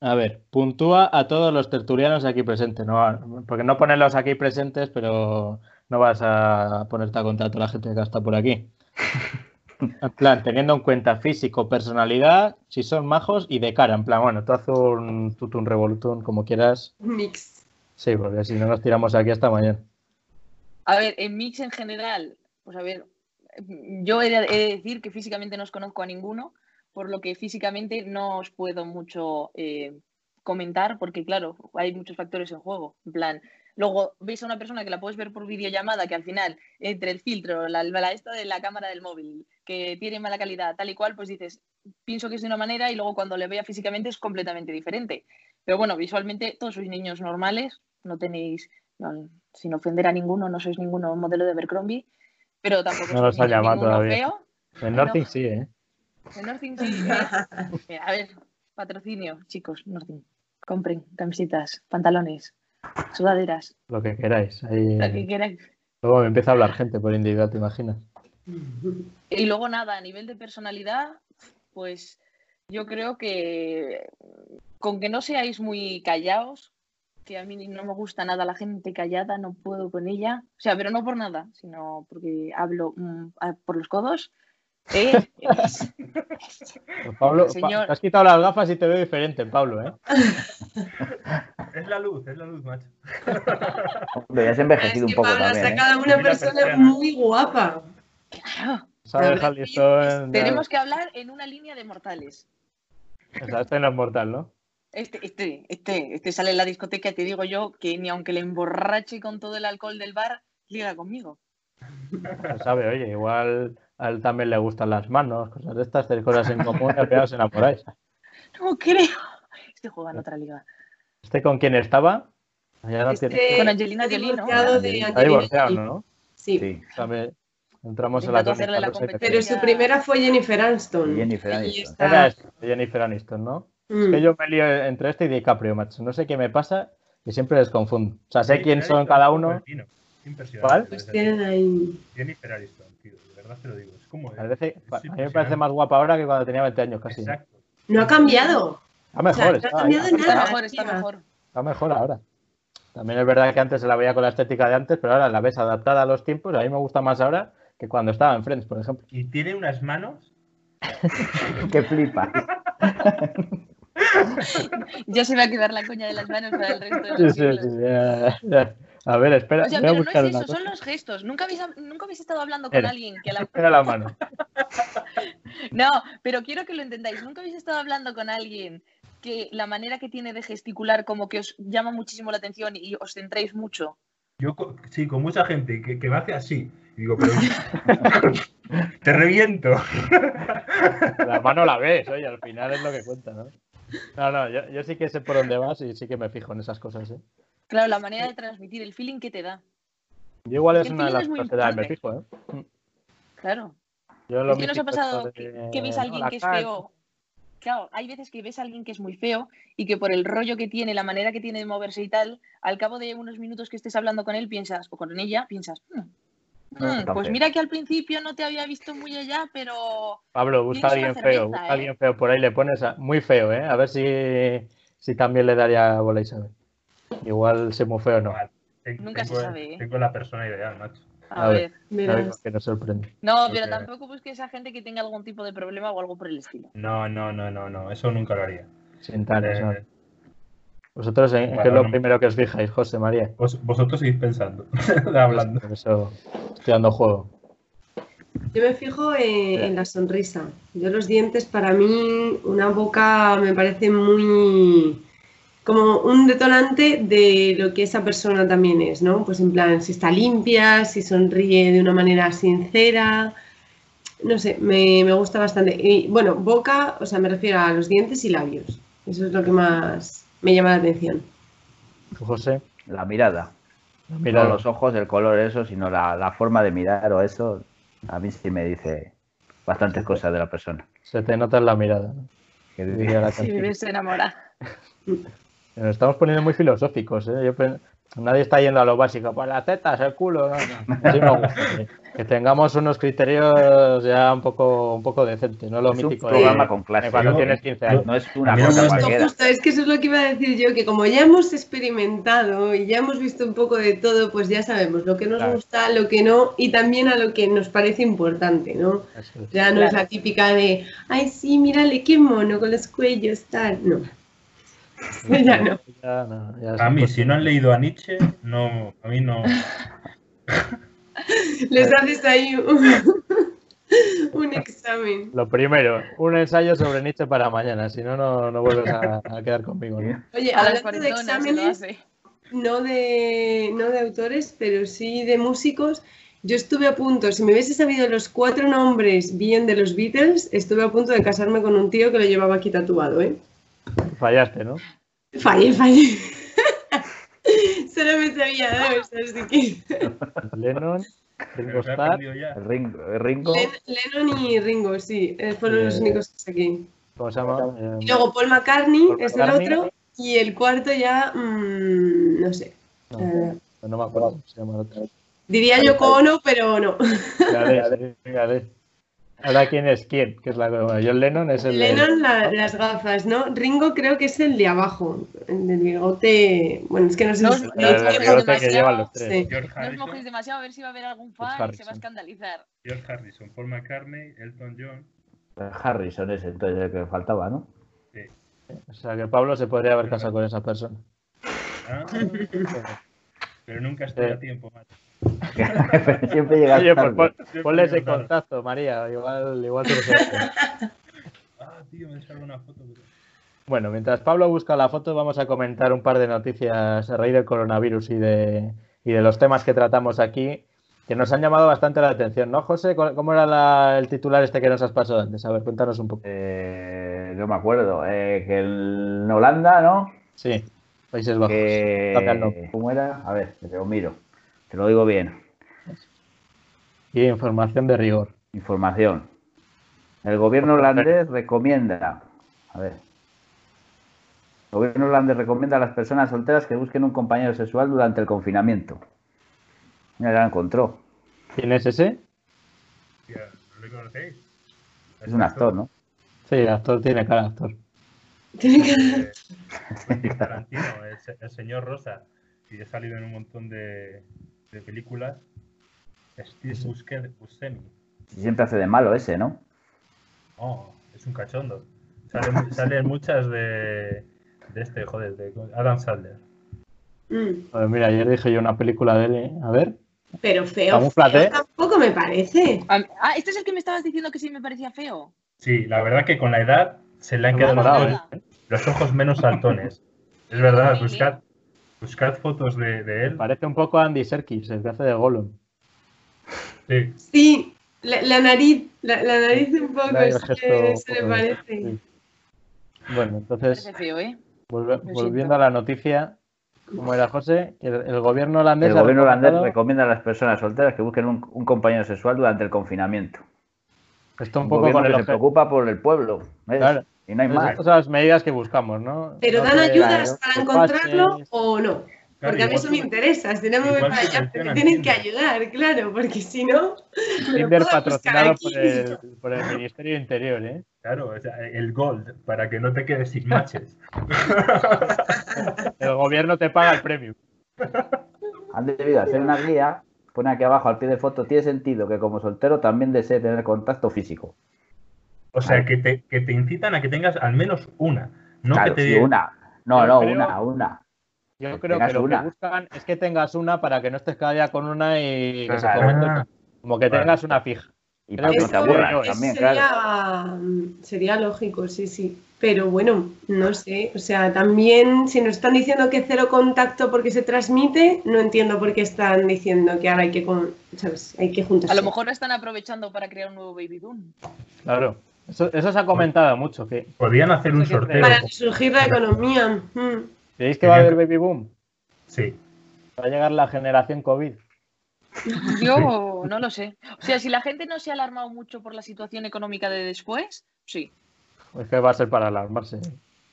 A ver, puntúa a todos los tertulianos aquí presentes, ¿no? porque no ponerlos aquí presentes, pero no vas a ponerte a contar a toda la gente que está por aquí. En plan, teniendo en cuenta físico, personalidad, si son majos y de cara. En plan, bueno, tú haces un tutum revolutón como quieras. Mix. Sí, porque si no nos tiramos aquí hasta mañana. A ver, en mix en general, pues a ver, yo he de, decir que físicamente no os conozco a ninguno, por lo que físicamente no os puedo mucho eh, comentar, porque claro, hay muchos factores en juego. En plan, Luego veis a una persona que la puedes ver por videollamada, que al final, entre el filtro, la, la esta de la cámara del móvil, que tiene mala calidad, tal y cual, pues dices, pienso que es de una manera y luego cuando le vea físicamente es completamente diferente. Pero bueno, visualmente todos sois niños normales, no tenéis, sin ofender a ninguno, no sois ninguno modelo de Abercrombie, pero tampoco no los ha llamado todavía. En Northing sí, ¿eh? En Northing sí. ¿eh? a ver, patrocinio, chicos, Northing. Compren camisetas, pantalones, sudaderas. Lo que queráis. Ahí... Lo que queráis. Luego me empieza a hablar gente por individual, ¿te imaginas? Y luego nada, a nivel de personalidad, pues yo creo que con que no seáis muy callados, que a mí no me gusta nada la gente callada, no puedo con ella, o sea, pero no por nada, sino porque hablo mm, por los codos. Eh, Pablo, te has quitado las gafas y te veo diferente, Pablo, ¿eh? Es la luz, es la luz, macho. Hombre, ya has envejecido un poco Pablo también. Ha sacado ¿eh? una persona muy guapa. Claro. Tenemos que hablar en una línea de mortales. O sea, este no es mortal, ¿no? Este, este, este, este sale en la discoteca y te digo yo que ni aunque le emborrache con todo el alcohol del bar, liga conmigo. No sabe, oye, igual a él también le gustan las manos, cosas de estas, hacer cosas en común y al se enamoráis. No creo. Este juega en otra liga. ¿Este con quién estaba? este... Con Angelina Jolie, ¿no? Está divorciado, ¿no? Sí. sí. Entramos en la hacerle la. Pero su primera fue Jennifer Aniston. Jennifer Aniston. Era este, Jennifer Aniston, ¿no? Mm. Es que yo me lío entre este y DiCaprio, macho. No sé qué me pasa y siempre les confundo. O sea, sé quién son cada uno. Impresionante. ¿Cuál? Pues tienen ahí. Jennifer Aniston, tío. De verdad te lo digo. Es como. Parece- es a mí me parece más guapa ahora que cuando tenía 20 años casi. Exacto. No ha cambiado. Está mejor, O sea, no ha está, cambiado está- Está nada. mejor, está mejor. está mejor ahora. También es verdad que antes se la veía con la estética de antes, pero ahora la ves adaptada a los tiempos. A mí me gusta más ahora que cuando estaba en Friends, por ejemplo. Y tiene unas manos. Que flipa. Ya se va a quedar la coña de las manos para el resto de los sí, siglos. sí, ya, ya. A ver, espera, O sea, voy a pero no es eso, son los gestos. Nunca habéis, nunca habéis estado hablando con Era. alguien que a la... Mira la mano. No, pero quiero que lo entendáis. Nunca habéis estado hablando con alguien que la manera que tiene de gesticular como que os llama muchísimo la atención y os centréis mucho. Yo, sí, con mucha gente que, que me hace así. Y digo, pero. te reviento. La mano la ves, oye, al final es lo que cuenta, ¿no? No, no, yo, yo sí que sé por dónde vas y sí que me fijo en esas cosas, ¿eh? Claro, la manera de transmitir, el feeling que te da. Yo igual es El una de las cosas que da, me fijo, ¿eh? Claro. Yo lo Es que nos ha pasado que, de, que veis a alguien que es cara, feo. Claro, hay veces que ves a alguien que es muy feo y que por el rollo que tiene, la manera que tiene de moverse y tal, al cabo de unos minutos que estés hablando con él, piensas, o con ella, piensas, "Mm, No, mm, pues feo". mira que al principio no te había visto muy allá, pero Pablo, busca a alguien feo, cerveza, busca a ¿eh? alguien feo por ahí, le pones a- muy feo, ¿eh? A ver si, si también le daría bola a Isabel. Igual se muy feo o no. Nunca se tengo, sabe, ¿eh? Tengo la persona ideal, macho. a, A ver. ver. A Verás. ver, que nos sorprende. No, pero tampoco busques a gente que tenga algún tipo de problema o algo por el estilo. No, no, no, no, no. Eso nunca lo haría. ¿no? Eh, Vosotros, ¿en qué bueno, es lo no. primero que os fijáis, José María? vos- vosotros seguís pensando, hablando. Por eso estoy dando juego. Yo me fijo en, en la sonrisa. Yo los dientes, para mí, una boca me parece muy como un detonante de lo que esa persona también es, ¿no? Pues en plan, si está limpia, si sonríe de una manera sincera. No sé, me, me gusta bastante. Y bueno, boca, o sea, me refiero a los dientes y labios. Eso es lo que más me llama la atención. ¿Tú, José? La mirada. Mira, No los ojos, el color, eso, sino la, la forma de mirar o eso. A mí sí me dice bastantes cosas de la persona. se te nota en la mirada. ¿no? Que Diría la Si canción. vives enamorada. Nos estamos poniendo muy filosóficos, ¿eh? Yo Nadie está yendo a lo básico, pues las tetas, el culo. No, no. Así me gusta, que, que tengamos unos criterios ya un poco, un poco decentes, no lo Es un mítico programa de, con clase. cuando Yo- tienes 15 yo- años. No es una no cosa gusta. cualquiera. Justo, es que eso es lo que iba a decir yo, que como ya hemos experimentado y ya hemos visto un poco de todo, pues ya sabemos lo que nos Claro. gusta, lo que no, y también a lo que nos parece importante, ¿no? Es. Ya no es Claro. la típica de, ay, sí, mírale qué mono con los cuellos, tal. No. ya no. Ya no, ya A mí, si no han leído a Nietzsche, no, a mí no. Les haces ahí un, un examen. Lo primero, un ensayo sobre Nietzsche para mañana, si no, no, no vuelves a, a quedar conmigo. ¿no? Oye, A las hablando de exámenes, no de, no de autores, pero sí de músicos. Yo estuve a punto, si me hubiese sabido los cuatro nombres bien de los Beatles, estuve a punto de casarme con un tío que lo llevaba aquí tatuado, ¿eh? Fallaste, ¿no? Fallé, fallé. Solo me sabía dos, así que... Lennon, Ringo Starr, Ringo, Len- Lennon y Ringo, sí, eh, fueron los Eh, únicos que saqué. ¿cómo se llama? Eh, Y luego Paul McCartney Paul es McCartney. el otro, y el cuarto ya, mm, no sé. no, Eh, no me acuerdo cómo se llama el otro. diría Yoko Ono, pero no. Fíjate, fíjate. Ahora, ¿quién es quién? Que es la bueno, John Lennon es el de- Lennon la- las gafas, ¿no? Ringo creo que es el de abajo, el del bigote. Bueno, es que no sé No, si no, el del no, bigote que demasiado. llevan los tres. Sí. George No os mojéis Harrison, demasiado a ver si va a haber algún fan y se va a escandalizar. George Harrison, Paul McCartney, Elton John. Harrison es entonces el que faltaba, ¿no? O sea, que Pablo se podría haber casado con esa persona. Ah, pero nunca estoy a tiempo, macho. Siempre llega Oye, pues pon- ponle ese contacto, María. Igual, igual te lo. Ah, tío, me salgo una foto. pero- Bueno, mientras Pablo busca la foto, vamos a comentar un par de noticias a raíz del coronavirus y de, y de los temas que tratamos aquí, que nos han llamado bastante la atención, ¿no, José? ¿Cómo era la- el titular este que nos has pasado antes? A ver, cuéntanos un poco. Eh, no me acuerdo. eh, que en Holanda, ¿no? Sí, Países Bajos. ¿Cómo era? A ver, te lo miro. Te lo digo bien. Y información de rigor. Información. El gobierno holandés recomienda. A ver. El gobierno holandés recomienda a las personas solteras que busquen un compañero sexual durante el confinamiento. Mira, ya lo encontró. ¿Quién es ese? Hostia, ¿No le conocéis? Es un actor, ¿no? Sí, el actor tiene cara de actor. Tiene que- Eh, Quentin Tarantino, el, se- el señor Rosa. Y ha salido en un montón de, de películas. Steve Buscemi. Siempre hace de malo ese, ¿no? Oh, es un cachondo. Sale, mu- salen muchas de, de este, joder, de Adam Sandler. Mm, Pues mira, ayer dije yo una película de él. ¿eh? A ver. Pero feo, feo tampoco me parece. Ah, este es el que me estabas diciendo que sí me parecía feo. Sí, la verdad que con la edad se le han No quedado los, nada. ¿eh? los ojos menos saltones. Es verdad, buscad, buscad fotos de, de él. Parece un poco Andy Serkis, el que hace de Gollum. Sí, Sí, la, la nariz, la, la nariz un poco el se, gesto se le parece. sí. Bueno, entonces, ¿eh? volve- volviendo siento. a la noticia, ¿cómo era José? El, el gobierno holandés El gobierno holandés recomienda a las personas solteras que busquen un, un compañero sexual durante el confinamiento. Esto un Un poco con el que se preocupa por el pueblo. ¿ves? Claro. Y no hay más. Esas son las medidas que buscamos, ¿no? ¿Pero No dan ayudas para encontrarlo pases. o no? Claro, Porque a mí eso me interesa, si no me voy para allá, porque tienen que ayudar, claro, porque si no, me Tinder patrocinado aquí. por el, por el Ministerio de Interior, ¿eh? claro, o sea, el gold, para que no te quedes sin matches. El gobierno te paga el premio. Han debido hacer una guía, pone aquí abajo al pie de foto, tiene sentido que como soltero también desee tener contacto físico. O sea, que te, que te incitan a que tengas al menos una. No claro, que te sí, una. No, Yo no, creo- una, una. Yo Que creo tengas que lo una. que buscan es que tengas una para que no estés cada día con una y que se Claro. Como que tengas una fija. Y Creo para que no te aburras eso también, sería, claro. sería lógico, sí, sí. Pero bueno, no sé. O sea, también si nos están diciendo que cero contacto porque se transmite, no entiendo por qué están diciendo que ahora hay que, con- ¿sabes? Hay que juntarse. A lo mejor están aprovechando para crear un nuevo baby boom. Claro. Eso, eso se ha comentado mucho. que podían hacer un No sé qué sorteo. Para resurgir la economía. mm. ¿Creéis que va a haber baby boom? Sí. Va a llegar la generación COVID. Yo no lo sé. O sea, si la gente no se ha alarmado mucho por la situación económica de después, sí. Es que va a ser para alarmarse.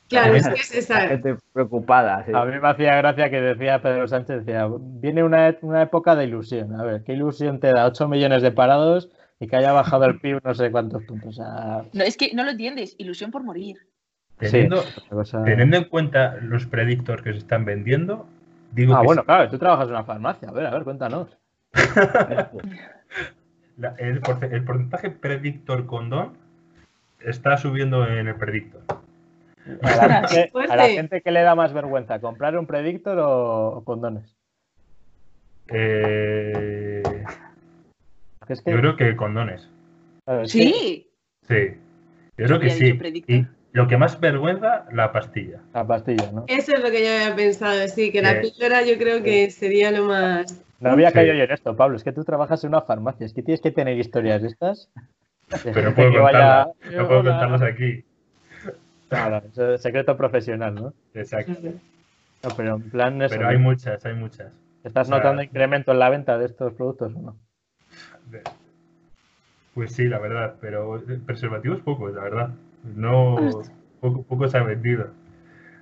Claro, es que es La esa. gente preocupada. sí. A mí me hacía gracia que decía Pedro Sánchez, decía, viene una, e- una época de ilusión. A ver, ¿qué ilusión te da 8 millones de parados y que haya bajado el PIB no sé cuántos puntos? O sea, No, es que no lo entiendes. Ilusión por morir. Teniendo, sí, una cosa- teniendo en cuenta los predictors que se están vendiendo, digo Ah, que bueno, sí. claro, tú trabajas en una farmacia. A ver, a ver, cuéntanos. La- el, porce- el porcentaje predictor condón está subiendo en el predictor. A la, gente, a la fuerte. gente que le da más vergüenza, ¿comprar un predictor o, o condones? Eh, es que, yo creo que condones. que- Sí. Sí. Yo creo que sí. Y lo que más vergüenza, la pastilla. la pastilla, ¿no? Eso es lo que yo había pensado, sí, que la píldora yo creo que sería lo más... No había Sí. caído yo en esto, Pablo. Es que tú trabajas en una farmacia. Es que tienes que tener historias de estas. de Pero no puedo vaya- contarlas. No puedo contarlas aquí. Claro, eso es secreto profesional, ¿no? Exacto. No, pero en plan eso, Pero hay muchas, hay muchas. ¿Estás o sea- notando incremento en la venta de estos productos o no? Pues sí, la verdad, pero preservativos pocos, la verdad. No, poco, poco se ha vendido.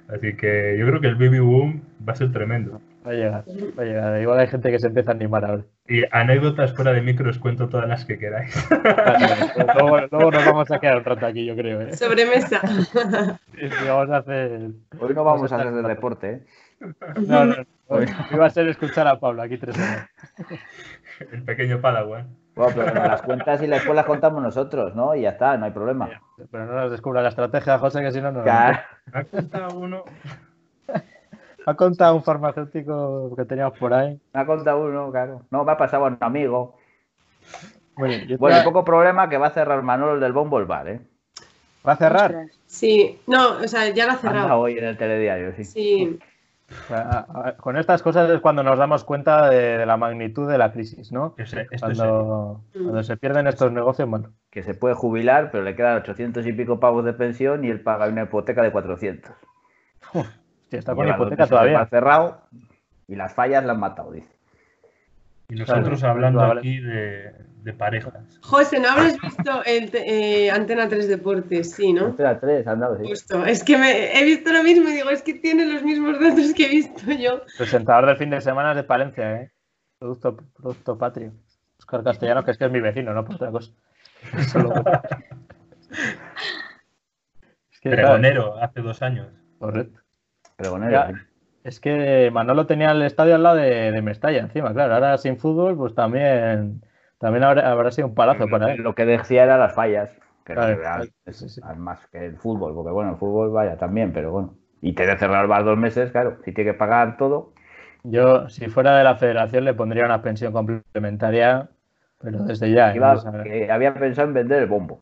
Así que yo creo que el baby boom va a ser tremendo. Va a llegar, va a llegar. Igual hay gente que se empieza a animar ahora. Y anécdotas fuera de micro os cuento todas las que queráis. luego, luego nos vamos a quedar un rato aquí, yo creo. ¿eh? Sobremesa. Sí, sí, vamos a hacer... Hoy no vamos a hacer de deporte, ¿eh? No, no, no. Iba a ser escuchar a Pablo aquí tres horas. El pequeño Padawan. Bueno, pero las cuentas y después las contamos nosotros, ¿no? Y ya está, no hay problema. Pero no nos descubra la estrategia, José, que si no, no. Claro. ¿Ha contado uno? Ha contado un farmacéutico que teníamos por ahí. Me ha contado uno, claro. No, me ha pasado a un amigo. Bueno, yo te- Bueno, hay poco problema que va a cerrar Manolo el del Bombo el bar, ¿eh? ¿Va a cerrar? Sí, no, o sea, ya lo ha Anda cerrado. hoy en el telediario, sí. Sí, con estas cosas es cuando nos damos cuenta de, de la magnitud de la crisis, ¿no? Ese- esto es serio. Cuando, cuando se pierden estos negocios, bueno. Que se puede jubilar, pero le quedan 800 y pico pavos de pensión y él paga una hipoteca de 400. Hostia, está con dos hipoteca todavía. cerrado y las fallas las han matado, dice. Y nosotros Claro, hablando aquí de, de parejas. José, ¿no habrás visto el eh, Antena 3 Deportes? Sí, ¿no? Espera, tres, andado, sí. Justo. Es que me- he visto lo mismo y digo, es que tiene los mismos datos que he visto yo. Presentador del fin de semana es de Palencia, ¿eh? Producto, producto patrio. Oscar Castellano, que es que es mi vecino, no por otra cosa. Solo Es que, claro, Pregonero, hace dos años. correcto. Ya. Es que Manolo tenía el estadio al lado de, de Mestalla, encima, claro. Ahora sin fútbol, pues también, también habrá, habrá sido un palazo para él. Lo que decía era las fallas, que Claro, sí, sí, más que el fútbol, porque bueno, el fútbol vaya también, pero bueno. Y te de cerrar vas dos meses, claro, si tiene que pagar todo, Yo, si fuera de la federación, le pondría una pensión complementaria, pero desde ya. ¿eh? que había pensado en vender el bombo.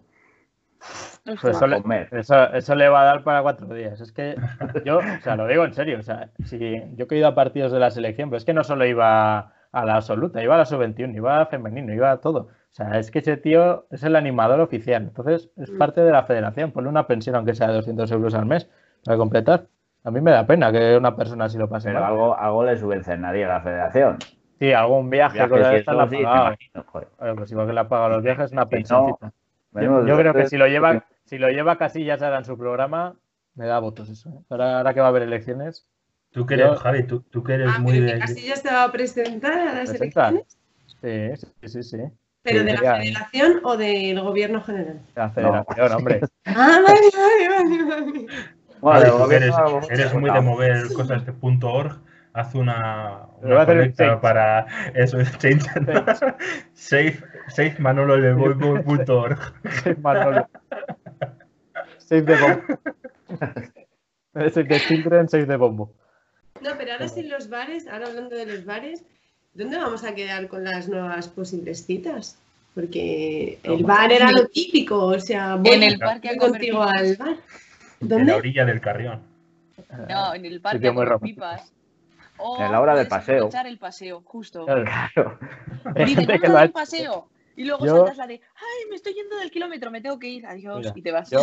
pues eso, le, comer. eso, eso le va a dar para cuatro días. Es que yo, o sea, lo digo en serio. O sea, si, yo que he ido a partidos de la selección, pero es que no solo iba a la absoluta, iba a la sub-21, iba a femenino, iba a todo. O sea, es que ese tío es el animador oficial. Entonces, es Mm. parte de la federación. Ponle una pensión, aunque sea de 200 euros al mes, para completar. A mí me da pena que una persona así lo pase Pero mal. algo, algo le subvencionaría a la federación. Sí, algún viaje, y de estas la sí, imagino, joder. Pues igual que le ha pagado los viajes, una Si pensioncita. no, Yo, creo que si lo lleva, si lo lleva Casillas ahora en su programa, me da votos eso. ¿eh? Ahora, ahora que va a haber elecciones, Tú que eres, Yo- Javi, tú, tú que eres Ah, muy de. Casillas te va a presentar a las Presenta. elecciones. sí, sí, sí, sí. ¿Pero Sí, de la federación o del gobierno general? La federación, hombre. Ah, vale, vale, vale, vale. Bueno, gobierno- eres, eres muy de mover cosas de punto .org. Haz una, Le voy a una hacer para eso, change. Save, save Manolo de Volvo.org. Save Manolo. Save the bomb. Save the children, save the bombo. No, pero ahora sí los bares, ahora hablando de los bares, ¿dónde vamos a quedar con las nuevas posibles citas? Porque el bar era lo típico, o sea, voy, En el parque contigo al bar. En la ¿Dónde? orilla del carrión. No, en el parque romántico. pipas. O En la hora del paseo. el paseo, justo. Claro, hay Dices, gente que hecho. paseo. Y luego Yo- saltas la de, ay, me estoy yendo del kilómetro, me tengo que ir, adiós, Mira, y te vas. Yo,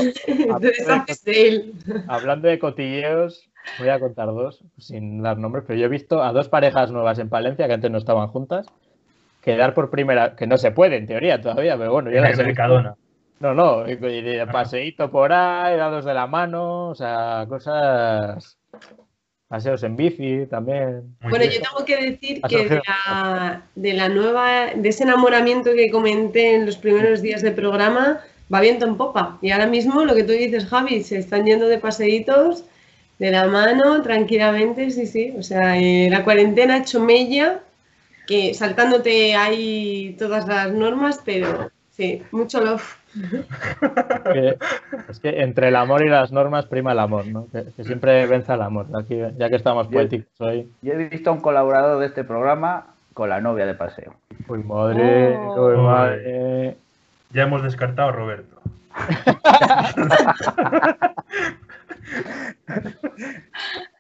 Te deshaces de él. hablando de cotilleos, voy a contar dos, sin dar nombres, pero yo he visto a dos parejas nuevas en Palencia que antes no estaban juntas, quedar por primera, que no se puede en teoría todavía, pero bueno, ya las he. Mercadona. No, no, y- y de paseíto por ahí, dados de la mano, o sea, cosas. Paseos en bici también. Muy Bueno, bien. yo tengo que decir que de la, de la nueva, de ese enamoramiento que comenté en los primeros días del programa, va viento en popa. Y ahora mismo lo que tú dices, Javi, se están yendo de paseitos, de la mano, tranquilamente, sí, sí. O sea, eh, la cuarentena ha hecho mella, que saltándote ahí todas las normas, pero sí, mucho love. Que- es que entre el amor y las normas prima el amor, ¿no? Que, que siempre venza el amor. Aquí, ya que estamos poéticos hoy. Yo he visto a un colaborador de este programa con la novia de paseo. Uy, madre, Oh. uy, madre. Ya hemos descartado a Roberto.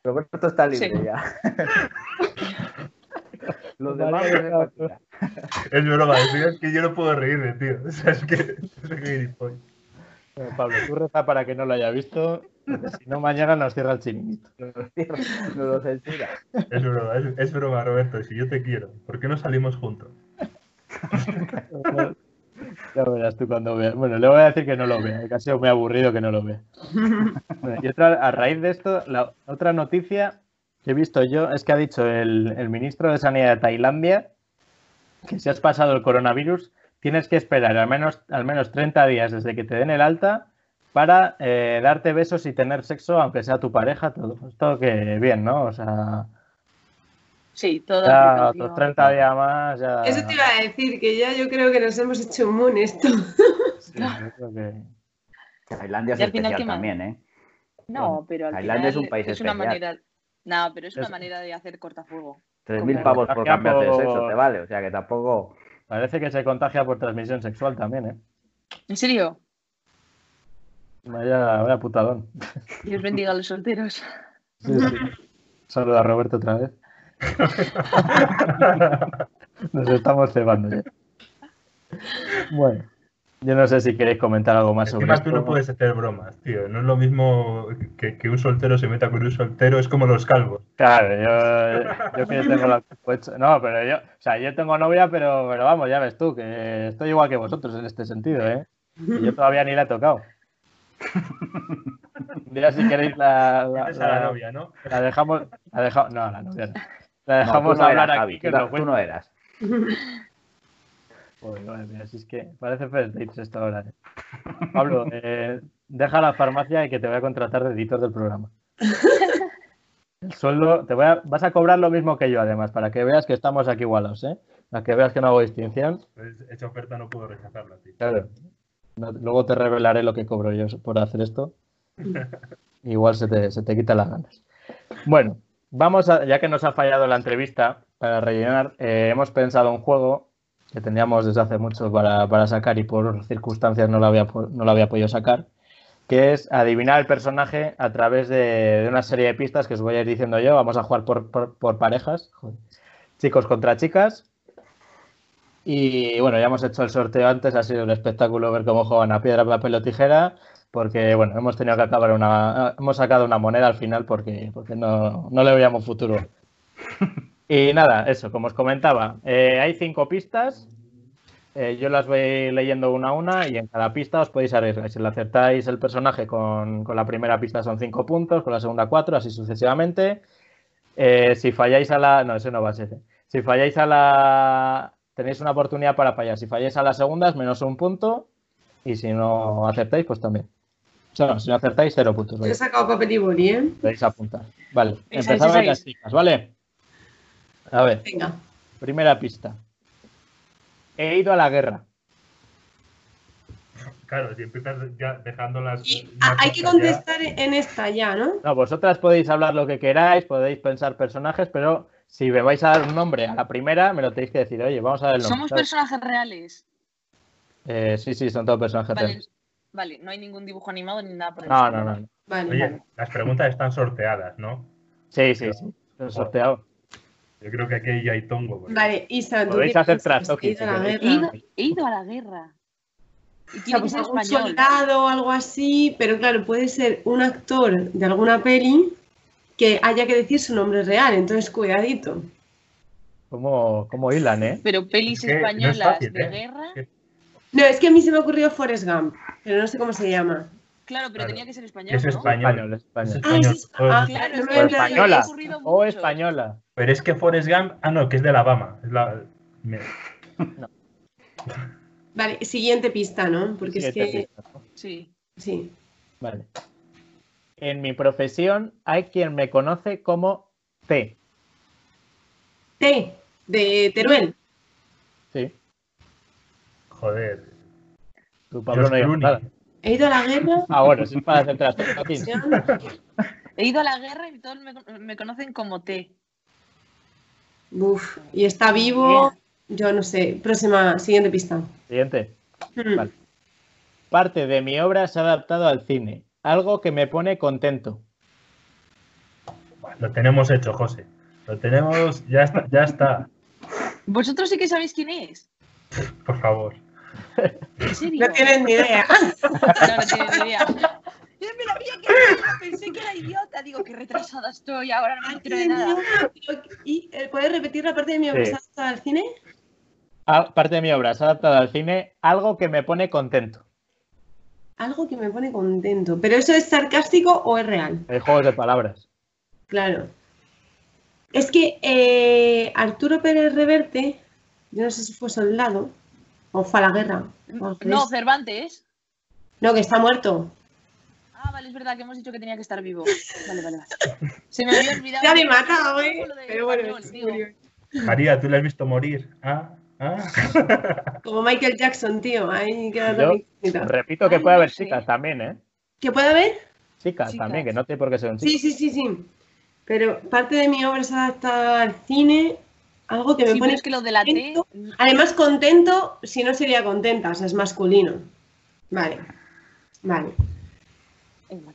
Roberto está libre Sí. ya. Los demás claro. Es broma, es que- yo no puedo reírme, tío. O sea, es que es que. Bueno, Pablo, tú reza para que no lo haya visto, si no mañana nos cierra el chiringuito. no lo censura. Es broma, es, es broma, Roberto. Si yo te quiero, ¿por qué no salimos juntos? Ya verás tú cuando veas. Bueno, le voy a decir que no lo vea, que ha sido muy aburrido que no lo vea. Y otra, a raíz de esto, la otra noticia que he visto yo es que ha dicho el, el ministro de Sanidad de Tailandia que si has pasado el coronavirus tienes que esperar al menos, al menos 30 días desde que te den el alta para eh, darte besos y tener sexo, aunque sea tu pareja, todo. Esto que bien, ¿no? O sea, Sí, todo. ya otros 30 días más, ya... Eso te iba a decir, que ya yo creo que nos hemos hecho inmunes esto. Sí, yo creo que- Tailandia es final, especial ¿qué más? también, ¿eh? No, pero al Tailandia es final un país es una especial. manera. No, pero es una Es- manera de hacer cortafuego. 3.000 Como- pavos por cambiarte de por- sexo, te vale. O sea que tampoco. Parece que se contagia por transmisión sexual también, ¿eh? ¿En serio? Vaya, vaya putadón. Dios bendiga a los solteros. Sí, sí. Saluda a Roberto otra vez. Nos estamos cebando ya. Bueno, Yo no sé si queréis comentar algo más sobre Encima esto. tú no puedes hacer bromas, tío. No es lo mismo que, que un soltero se meta con un soltero, es como los calvos. Claro, yo, yo que tengo la No, pero yo, o sea, yo tengo novia, pero, pero vamos, ya ves tú, que estoy igual que vosotros en este sentido, ¿eh? Y yo todavía ni la he tocado. Mira si queréis la, la, la la- novia, ¿no? la dejamos, la dejamos, no, la novia no. La dejamos no hablar eras, aquí, Javi, que tú, no eras. Joder, madre mía, si es que parece first dates esto ahora. ¿eh? Pablo, eh, deja la farmacia y que te voy a contratar de editor del programa. El sueldo, te voy a, vas a cobrar lo mismo que yo además, para que veas que estamos aquí igualados, ¿eh? Para que veas que no hago distinción. Pues esa oferta no puedo rechazarla, tío. Claro. No- luego te revelaré lo que cobro yo por hacer esto. Igual se te, se te quita las ganas. Bueno, vamos a, ya que nos ha fallado la entrevista, para rellenar, eh, hemos pensado un juego que teníamos desde hace mucho para, para sacar y por circunstancias no lo, había, no lo había podido sacar, que es adivinar el personaje a través de, una serie de pistas que os voy a ir diciendo yo. Vamos a jugar por, por- por parejas, chicos contra chicas. Y bueno, ya hemos hecho el sorteo antes, ha sido un espectáculo ver cómo juegan a piedra, papel o tijera, porque bueno, hemos tenido que acabar una, hemos sacado una moneda al final porque, porque no, no le veíamos futuro. Y nada, eso, como os comentaba, eh, hay cinco pistas, eh, yo las voy leyendo una a una y en cada pista os podéis arriesgar. Si le acertáis el personaje con, con la primera pista son cinco puntos, con la segunda cuatro, así sucesivamente. Eh, si falláis a la... No, ese no va a ser. Si falláis a la... Tenéis una oportunidad para fallar. Si falláis a la segunda es menos un punto y si no acertáis, pues también. O sea, no, si no acertáis, cero puntos. Yo he sacado papel y boli, ¿eh? Podéis apuntar. Vale, empezamos las chicas, ¿vale? A ver, Venga. primera pista. He ido a la guerra. Claro, si empiezas ya dejando las. Y las hay que contestar en esta ya, ¿no? No, vosotras podéis hablar lo que queráis, podéis pensar personajes, pero si me vais a dar un nombre a la primera, me lo tenéis que decir, oye, vamos a ver el nombre. Somos ¿sabes? personajes reales. Eh, sí, sí, son todos personajes Vale, reales. Vale, no hay ningún dibujo animado ni nada por el No, estilo. no, no. Vale. Oye, las preguntas están sorteadas, ¿no? Sí, sí, sí. Lo he sorteado. Yo creo que aquí ya hay tongo. porque- Vale, Isa, tú Podéis hacer trash He ido a la He guerra. ido, he ido a la guerra. Y O sea, pues algún soldado o algo así, pero claro, puede ser un actor de alguna peli que haya que decir su nombre real, entonces cuidadito. ¿Cómo, cómo hilan, eh? Pero pelis Es que no es españolas fácil, de ¿eh? guerra. No, es que a mí se me ha ocurrido Forrest Gump, pero no sé cómo se llama. Claro, pero Claro. tenía que ser español. Es ¿no? español. Español, español. Es Ah, español. es- ah, Claro, no O española. O española. Pero es que Forrest Gump. Ah, no, que es de Alabama. Es la... me- Vale, siguiente pista, ¿no? Porque es que. ¿no? Sí. Sí. Vale. En mi profesión hay quien me conoce como T. T, de Teruel. Sí. Joder. Tu Pablo George no diga Clooney. nada. He ido a la guerra. Ah, bueno, si es para hacer trash talking. He ido a la guerra y todos me, me conocen como T. Uf, y está vivo. Yo no sé. Próxima, siguiente pista. Siguiente. Hmm. Vale. Parte de mi obra se ha adaptado al cine. Algo que me pone contento. Lo tenemos hecho, José. Lo tenemos. Ya está. Ya está. ¿Vosotros sí que sabéis quién es? Por favor. ¿En serio? No tienen ni idea. No, no tienen ni idea. Yo me la veía que pensé que era idiota. Digo, qué retrasada estoy, ahora no me entero de nada. ¿Y eh, puedes repetir la parte de mi obra Sí. se ha adaptado al cine? Ah, parte de mi obra se ha adaptado al cine. Algo que me pone contento. Algo que me pone contento. ¿Pero eso es sarcástico o es real? Hay juegos de palabras. Claro. Es que eh, Arturo Pérez Reverte, yo no sé si fue soldado o fue a la guerra. al No. Cervantes. no, que está muerto. Ah, vale, es verdad que hemos dicho que tenía que estar vivo. Vale, vale, vale. Se me había olvidado. Ya me he matado, ¿eh? Lo de Pero bueno, español. María, ¿tú le has visto morir? Ah, ah. Como Michael Jackson, tío. Ahí queda Yo-. Repito que Ay, puede no haber sé. chicas también, ¿eh? ¿Que puede haber? Chicas, Chicas. también, que no tiene por qué ser un chico. Sí, sí, sí, sí. Pero parte de mi obra se adapta al cine. Algo que me Sí, pone es que lo de la T. contento. Además, contento, si no sería contenta, o sea, es masculino. Vale. Vale.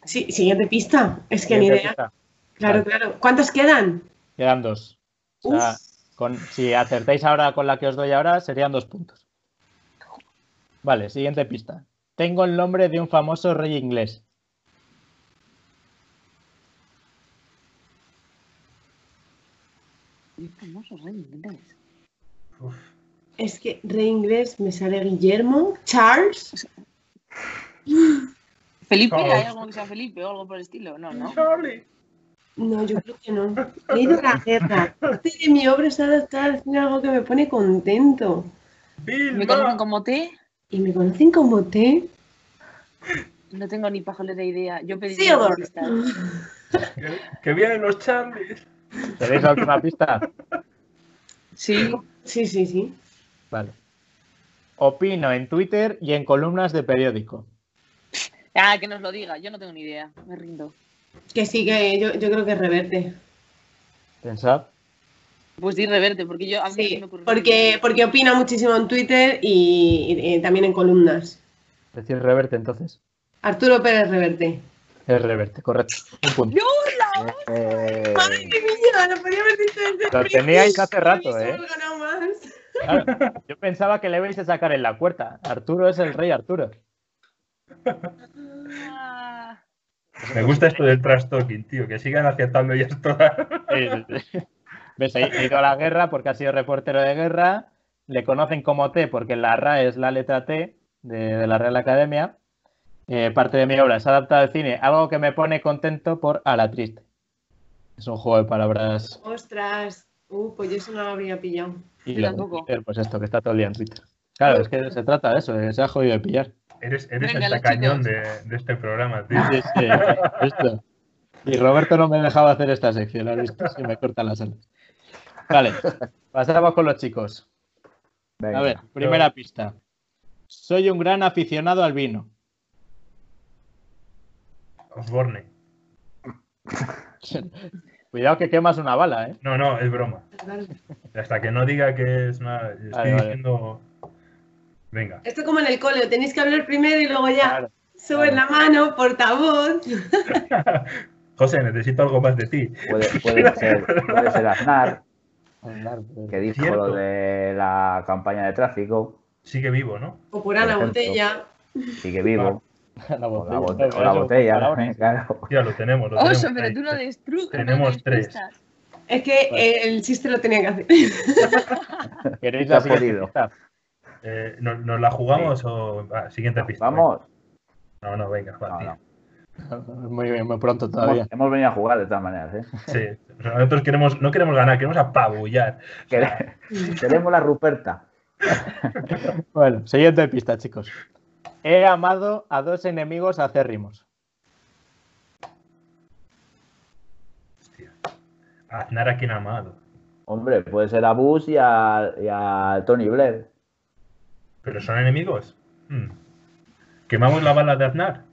Sí, siguiente pista. Es que ni idea. pista. Claro, Vale. claro. ¿Cuántas quedan? Quedan dos. O sea, con, si acertáis ahora con la que os doy ahora, serían dos puntos. Vale, siguiente pista. Tengo el nombre de un famoso rey inglés. Famoso rey inglés. Uf. Es que rey inglés me sale Guillermo, Charles. Felipe. ¿hay algo que sea Felipe o algo por el estilo? No, no. Charlie. No, yo creo que no. He ido a la guerra. Parte de mi obra es adaptar haciendo algo que me pone contento. Vilma. ¿Me conocen como T? Y me conocen como T. No tengo ni pajolera idea. Yo pedí pistas. Que, que vienen los Charlies. ¿Queréis la última pista? Sí. Sí, sí, sí. Vale. Opino en Twitter y en columnas de periódico. Ah, que nos lo diga. Yo no tengo ni idea. Me rindo. Que sí, que yo, yo creo que es reverte. Pensad. Pues di reverte, porque yo a mí Sí, me porque, porque opina muchísimo en Twitter y, y, también en columnas. Decir reverte entonces. Arturo Pérez Reverte. Es reverte, correcto. Un punto. Eh, ¡Madre mía! Lo podía haber dicho desde Lo teníais hace rato, ¿eh? Claro, yo pensaba que le ibais a sacar en la puerta. Arturo es el rey Arturo. Me gusta esto del trash talking, tío. Que sigan aceptando ya sí. ¿Ves? He he ido a la guerra porque ha sido reportero de guerra. Le conocen como T porque la RA es la letra T de, de la Real Academia. Eh, parte de mi obra es adaptada al cine, algo que me pone contento por A la triste. Es un juego de palabras Ostras. Uh, pues yo eso no lo habría pillado. y Yo lo de tampoco. Twitter, pues esto, que está todo el día en Twitter. Claro, es que se trata de eso, de que se ha jodido de pillar. Eres, eres Venga, el chicos. de, de este programa, tío. Sí, sí, esto. Y Roberto no me dejaba hacer esta sección, ¿has visto? Sí, me cortan las alas. Vale, pasamos con los chicos. venga. A ver, primera pista. Soy un gran aficionado al vino. Osborne. Cuidado que quemas una bala, ¿eh? No, no, es broma. Hasta que no diga que es una. Estoy Vale, vale. diciendo. Venga. Esto como en el cole, tenéis que hablar primero y luego ya Claro. suben la mano, portavoz. José, necesito algo más de ti. Puede, puede ser, puede ser Aznar, pues. que dijo Cierto. lo de la campaña de tráfico, Sigue vivo, ¿no? O por Ana. Botella. sigue vivo, La o botella, la, o la botella, claro. Ya lo tenemos. Lo tenemos Oso, pero ahí. tú no destruyes. Tenemos tres. Es que Vale. eh, el chiste lo tenía que hacer. ¿Queréis la siguiente podido. pista? Eh, ¿nos, nos la jugamos o.? siguiente pista. Vamos, venga. No, no, venga, va, No. Muy bien, muy pronto todavía. hemos, hemos venido a jugar de todas maneras, ¿eh? Sí. Nosotros queremos, no queremos ganar, queremos apabullar. Quere- Queremos la Ruperta. Bueno, siguiente pista, chicos. He amado a dos enemigos acérrimos. Hostia. Aznar a quien ha amado. Hombre, puede ser a Bush y a, y a Tony Blair. ¿Pero son enemigos? Hmm. ¿Quemamos la bala de Aznar?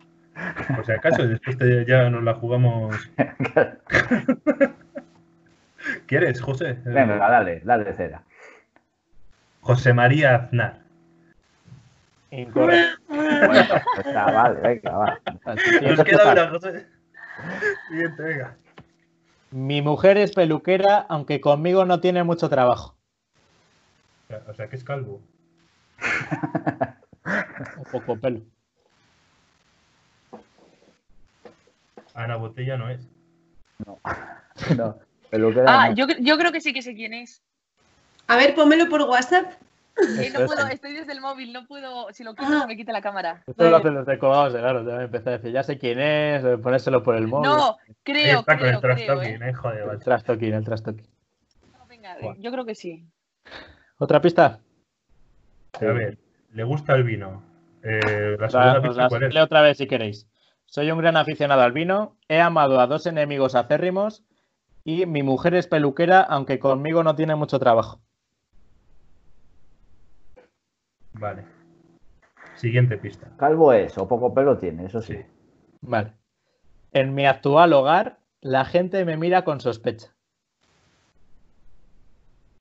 Por si acaso, después te- ya nos la jugamos. ¿Quieres, José? Venga, dale, dale cera. José María Aznar. Incorrecto. Bueno, pues está, vale, venga, va. Nos queda una, José. Siguiente, venga. Mi mujer es peluquera, aunque conmigo no tiene mucho trabajo. O sea, que es calvo. O poco pelo. Ana Botella no es. No, peluquera Ah, no. yo, yo creo que sí que sé quién es. A ver, pónmelo por WhatsApp. Eh, no puedo, estoy desde el móvil, no puedo. Si lo quito, Ah. me quita la cámara. Esto lo hacen los de colgados de claro. Te empezar a decir, ya sé quién es, ponérselo por el móvil. No, creo, está con el creo, eh. eh. Joder, El trastoking, el trastoking. No, venga, yo creo que sí. ¿Otra pista? A ver, le gusta el vino. Eh, la segunda pista, las ¿cuál es? otra vez si queréis. Soy un gran aficionado al vino, he amado a dos enemigos acérrimos y mi mujer es peluquera, aunque conmigo no tiene mucho trabajo. Vale. Siguiente pista. Calvo es, o poco pelo tiene, eso sí. Sí. Vale. En mi actual hogar, la gente me mira con sospecha.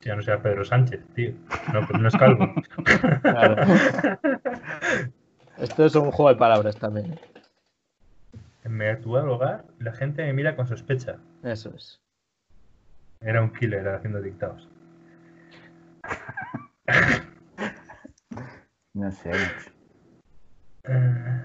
Ya no sea Pedro Sánchez, tío. No, pero no es calvo. Claro. Esto es un juego de palabras también. En mi actual hogar, la gente me mira con sospecha. Eso es. Era un killer haciendo dictados. No sé. Eh,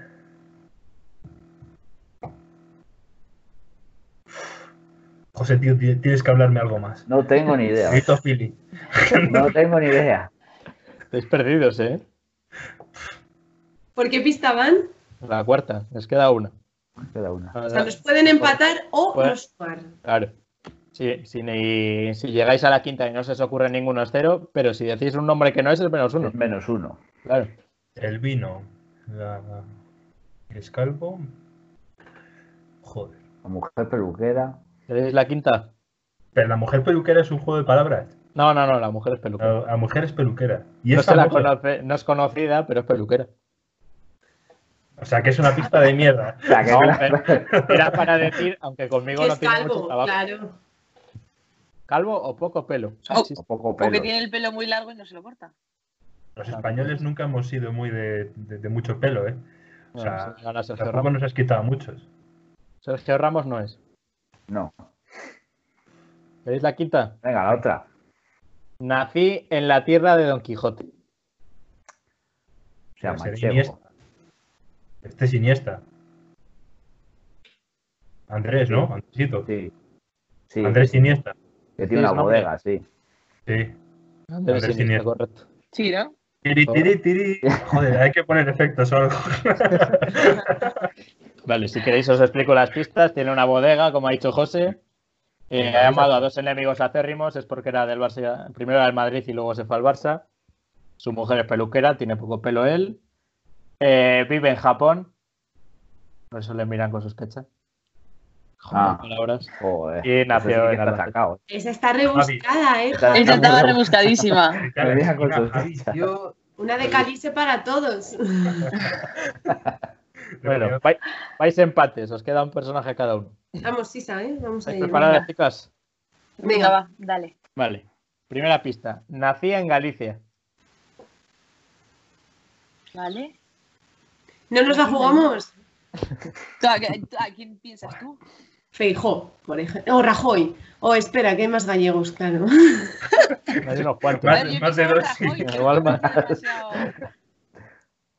José, tío, ti- tienes que hablarme algo más. No tengo ni idea. Grito Philly. No tengo ni idea. Estáis perdidos, ¿eh? ¿Por qué pista van? La cuarta, les queda una. Queda una. O sea, los pueden empatar o Pues- no sumar. Claro. Sí, si, ni- si llegáis a la quinta y no se os ocurre ninguno es cero, pero si decís un nombre que no es, es menos uno. Es menos uno. Claro. El vino. La... ¿Es calvo? Joder. La mujer peluquera. ¿Queréis la quinta? Pero la mujer peluquera es un juego de palabras. No, no, no, la mujer es peluquera. La, la mujer es peluquera. Y No, es se la famosa. conoce- no es conocida, pero es peluquera. O sea, que es una pista de mierda. O sea, que No, claro. pero era para decir, aunque conmigo no es tiene mucho calvo, trabajo. claro. ¿Calvo o poco pelo? Oh. O poco O que pelo. tiene el pelo muy largo y no se lo corta. Los españoles nunca hemos sido muy de, de- de mucho pelo, ¿eh? O Bueno, sea, se Sergio tampoco Ramos. nos has quitado a muchos. Sergio Ramos no es. No. ¿Queréis la quinta? Venga, la otra. Nací en la tierra de Don Quijote. O sea. Iniesta. Este es Iniesta. Andrés, ¿no? Andresito. Sí. Sí. Andrés Iniesta. Que tiene una bodega, sí. Sí. Andrés Andrés correcto. Sí, ¿no? Tiri, tiri, tiri. Joder, hay que poner efectos o algo. Vale, si queréis os explico las pistas. Tiene una bodega, como ha dicho José. Eh, ha llamado a dos enemigos acérrimos, es porque era del Barça, primero era del Madrid y luego se fue al Barça. Su mujer es peluquera, tiene poco pelo él. Eh, vive en Japón, por eso le miran con sospecha. Joder, Ah. palabras. Joder. Y nació sí en sacado. Esa está rebuscada, ¿eh? Esa estaba rebuscadísima. Una de calice para todos. Bueno, vais, vais empates, os queda un personaje cada uno. Vamos, Sisa, ¿eh? Vamos a ¿Estáis ir. preparadas, chicas? Venga, va, dale. Vale. Primera pista. Nací en Galicia. ¿Vale? ¿No nos la jugamos? ¿Tú ¿A, tú- a quién piensas tú? Feijó, por ejemplo. O Rajoy. O espera, que hay más gallegos, claro. Hay unos cuantos. Más- ver, de dos, sí. Rajoy, Igual más.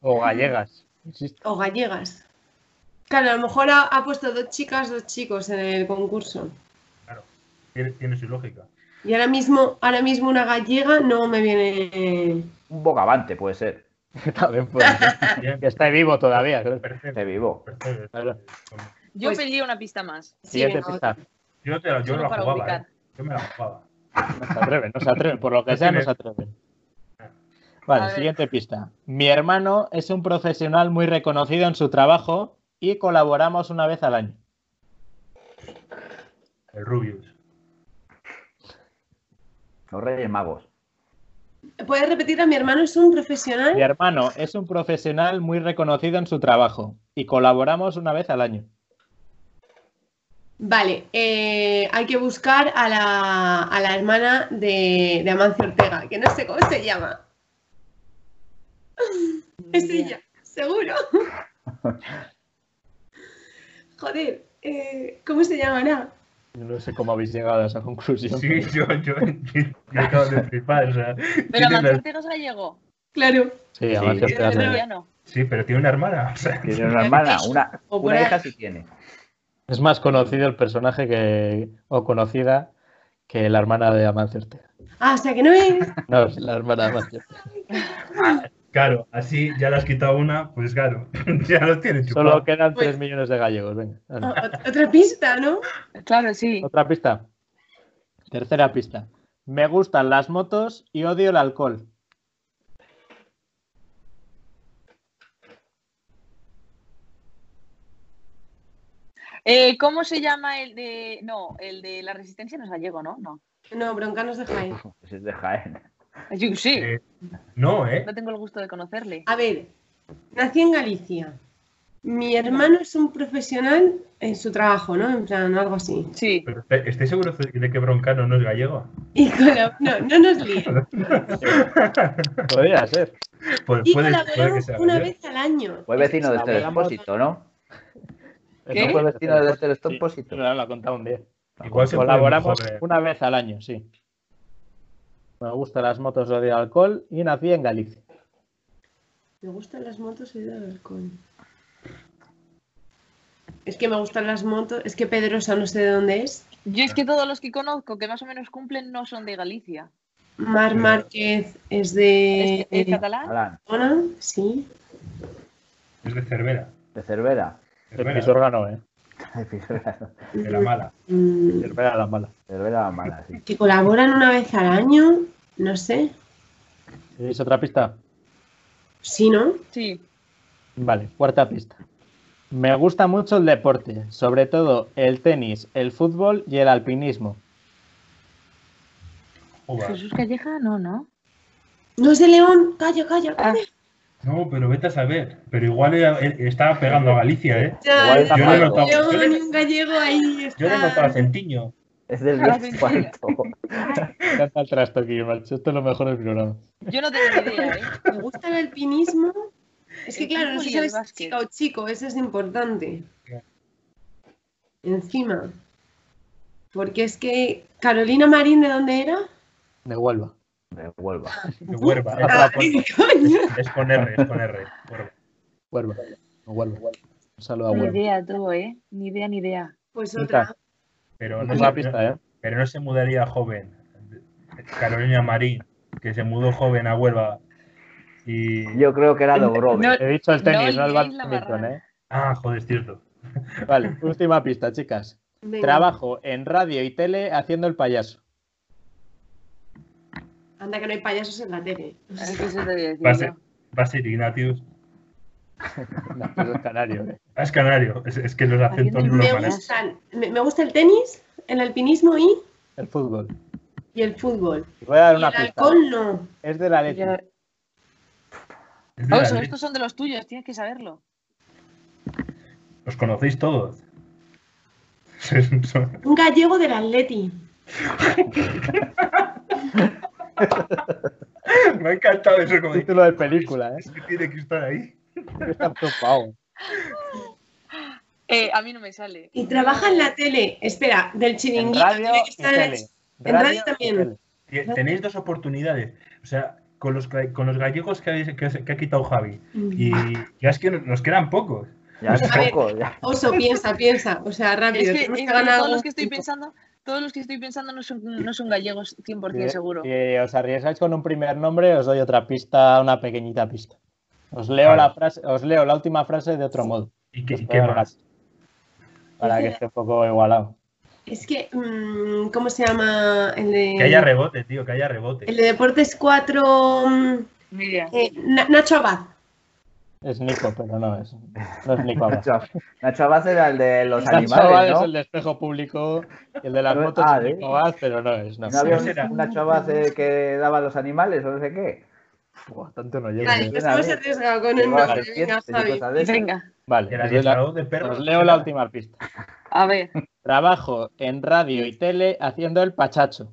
O gallegas. Insisto. O gallegas. Claro, a lo mejor ha, ha puesto dos chicas, dos chicos en el concurso. Tiene, tiene su lógica. Y ahora mismo, ahora mismo una gallega no me viene. Un bogavante puede ser. También puede ser. Bien, Que está vivo todavía. perfecto. De vivo. perfecto. Yo Pues- pedí una pista más. Siguiente pista. Yo, te la, yo jugaba, ubicar. ¿eh? Yo me la jugaba. No se atreven, no se atreven. Por lo que sea, no se atreven. Vale, siguiente pista. Mi hermano es un profesional muy reconocido en su trabajo y colaboramos una vez al año. El Rubius. Los Reyes Magos. ¿Puedes repetir a mi hermano? ¿Es un profesional? Mi hermano es un profesional muy reconocido en su trabajo y colaboramos una vez al año. Vale, eh, hay que buscar a la, a la hermana de, de Amancio Ortega, que no sé cómo se llama. Es ella, seguro. Joder, eh, ¿cómo se llamará? Yo no sé cómo habéis llegado a esa conclusión. Sí, yo, yo, yo, yo acabo de flipar. O sea, Pero Amancio Ortega es gallego. Claro. Sí, Amancio Ortega Es italiano. sí, pero tiene una hermana. O sea, Tiene una hermana, una, una hija sí tiene. Es más conocido el personaje que o conocida que la hermana de Amancio Ortega. Ah, o sea que no es. No, es la hermana de Amancio Ortega. claro, así ya le has quitado una, pues claro, ya lo tienes chupado. Solo quedan Pues- 3 millones de gallegos. Venga. otra pista, ¿no? Claro, sí. Otra pista. Tercera pista. Me gustan las motos y odio el alcohol. Eh, ¿Cómo se llama el de. No, el de la resistencia no es gallego, ¿no? No. No, broncanos de Jaén. Ese es de Jaén. Yo sí. Eh, no, ¿eh? No tengo el gusto de conocerle. A ver, nací en Galicia. Mi hermano es un profesional en su trabajo, ¿no? En plan, algo así. Sí. Pero, ¿Estáis seguros de que Broncano no es gallego? Y colab- no, no nos líen. Podría ser. Pues Y puede, colaboramos una vez al año. Fue vecino de este depósito, ¿no? ¿Qué? ¿No fue vecino de este Sí, lo ha contado un día. Igual Colaboramos mejor, eh. una vez al año, sí. Me gustan las motos, odio el alcohol y nací en Galicia. Me gustan las motos y el alcohol. Es que me gustan las motos. Es que Pedrosa no sé de dónde es. Yo es que todos los que conozco que más o menos cumplen no son de Galicia. Mar Márquez es de ¿Es, es catalán? Sí. Es de Cervera. de Cervera. El Cervera, Pisuerga ¿eh? de la mala. Mm, Cervera la mala. Cervera mala, sí. Que colaboran una vez al año. No sé. ¿Es otra pista? Sí, ¿no? Sí. Vale, cuarta pista. Me gusta mucho el deporte, sobre todo el tenis, el fútbol y el alpinismo. Jesús Calleja, no, no. No es de León. Calla, calla. Ah. No, pero vete a saber. Pero igual eh, estaba pegando a Galicia, ¿eh? Ya, Igual es está de Yo le notado, yo le- un gallego ahí está. yo le he notado acentiño. Es del Esparto. Me encanta el trastoquillo, macho. Esto es lo mejor del programa. yo no tengo ni idea, ¿eh? Me gusta el alpinismo. Es que El claro, no sé si básquet. chica o chico, eso es importante. Encima. Porque es que Carolina Marín, ¿de dónde era? De Huelva. De Huelva. De coño. Es con R, es con R. Huelva. Huelva. Un saludo a Ni Huelva. idea tú, ¿eh? Ni idea, ni idea. Pues otra. Pero no, Última se, pista, ¿eh? pero no se mudaría joven. Carolina Marín, que se mudó joven a Huelva. Y. Yo creo que era Dobrove. No, He dicho el tenis, no, No el badminton. ¿eh? Ah, joder, es cierto. Vale, última pista, chicas. Venga. Trabajo en radio y tele haciendo el payaso. Anda que no hay payasos en la tele. Va a ser, va a ser Ignatius. No, eso es canario, ¿eh? Ah, es canario. Es, es que los acentos no Me gustan, me, me gusta el tenis, el alpinismo y, El fútbol. y el fútbol. Voy a dar Y una el pista. alcohol no. Es de la leche. Oh, la estos son de los tuyos, tienes que saberlo. Los conocéis todos. Un gallego del Atleti. Me ha encantado eso. Como Título de película, ¿eh? Es que tiene que estar ahí. Está topado. Eh, a mí no me sale. Y trabaja en la tele. Espera, del En chiringuito. radio tiene que y estar en- tele. en radio también. tele. Tenéis dos oportunidades. O sea, con los, con los gallegos que, habéis- que, se- que ha quitado Javi. Y ya es que nos- quedan pocos. Ya es poco, ya. Oso, piensa, piensa. O sea, Es rápido. que, es que que todos los que estoy pensando, todos los que estoy pensando no son, no son gallegos 100% seguro. Si os arriesgáis con un primer nombre, os doy otra pista, una pequeñita pista. Os leo, Vale. la, frase, os leo la última frase de otro modo. ¿Y qué, qué más? Para que esté un poco igualado. Es que, mm, ¿cómo se llama? El de, Que haya rebote, tío, que haya rebote. el de Deportes 4. mm, Mira, eh, Na- Nacho Abad. Es Nico, pero no es. No es Nico Abad. Nacho, Nacho Abad era el de los Nacho Abad animales, es ¿no? el de espejo público y el de las Pero- motos ah, es ¿eh? Nico Abad, pero no es. No, ¿No había un, Nacho Abad eh, que daba los animales o no sé qué? Tanto no llega. Vale, ¿eh? pues con a nombre. Venga, Javi. venga, Vale, El os, doy la- adiestrador de perros. os leo la última pista. a ver. Trabajo en radio y tele haciendo el pachacho.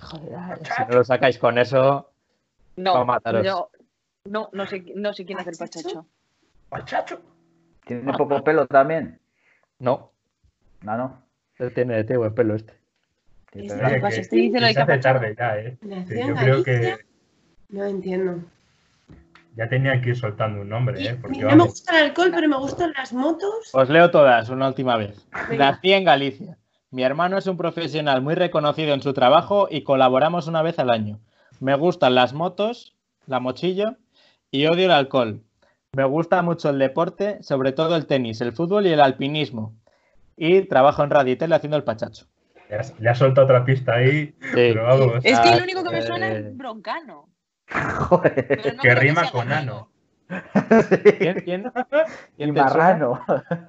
Joder, si no lo sacáis con eso, No, Va a mataros. yo- no, no sé, no sé quién hace el pachacho. ¡Pachacho! Tiene poco pelo también. no. No, no. Él tiene de tío el pelo este. Tiene Ese pelo. Que- este dice lo que de se hace tarde ya, ¿eh? Sí, yo creo que No entiendo. ya tenían que ir soltando un nombre, ¿eh? Porque no me gusta el alcohol, pero me gustan las motos. Os leo todas una última vez. Venga. Nací en Galicia. Mi hermano es un profesional muy reconocido en su trabajo y colaboramos una vez al año. Me gustan las motos, la mochillo y odio el alcohol. Me gusta mucho el deporte, sobre todo el tenis, el fútbol y el alpinismo. Y trabajo en radio y tele haciendo el pachacho. Le has, le has soltado otra pista ahí. Pero vamos. Es que Ah, lo único que me suena eh. es broncano. Joder. Pero no Que rima con ano. ¿Quién? ¿Quién? Y ¿Quién suena? marrano.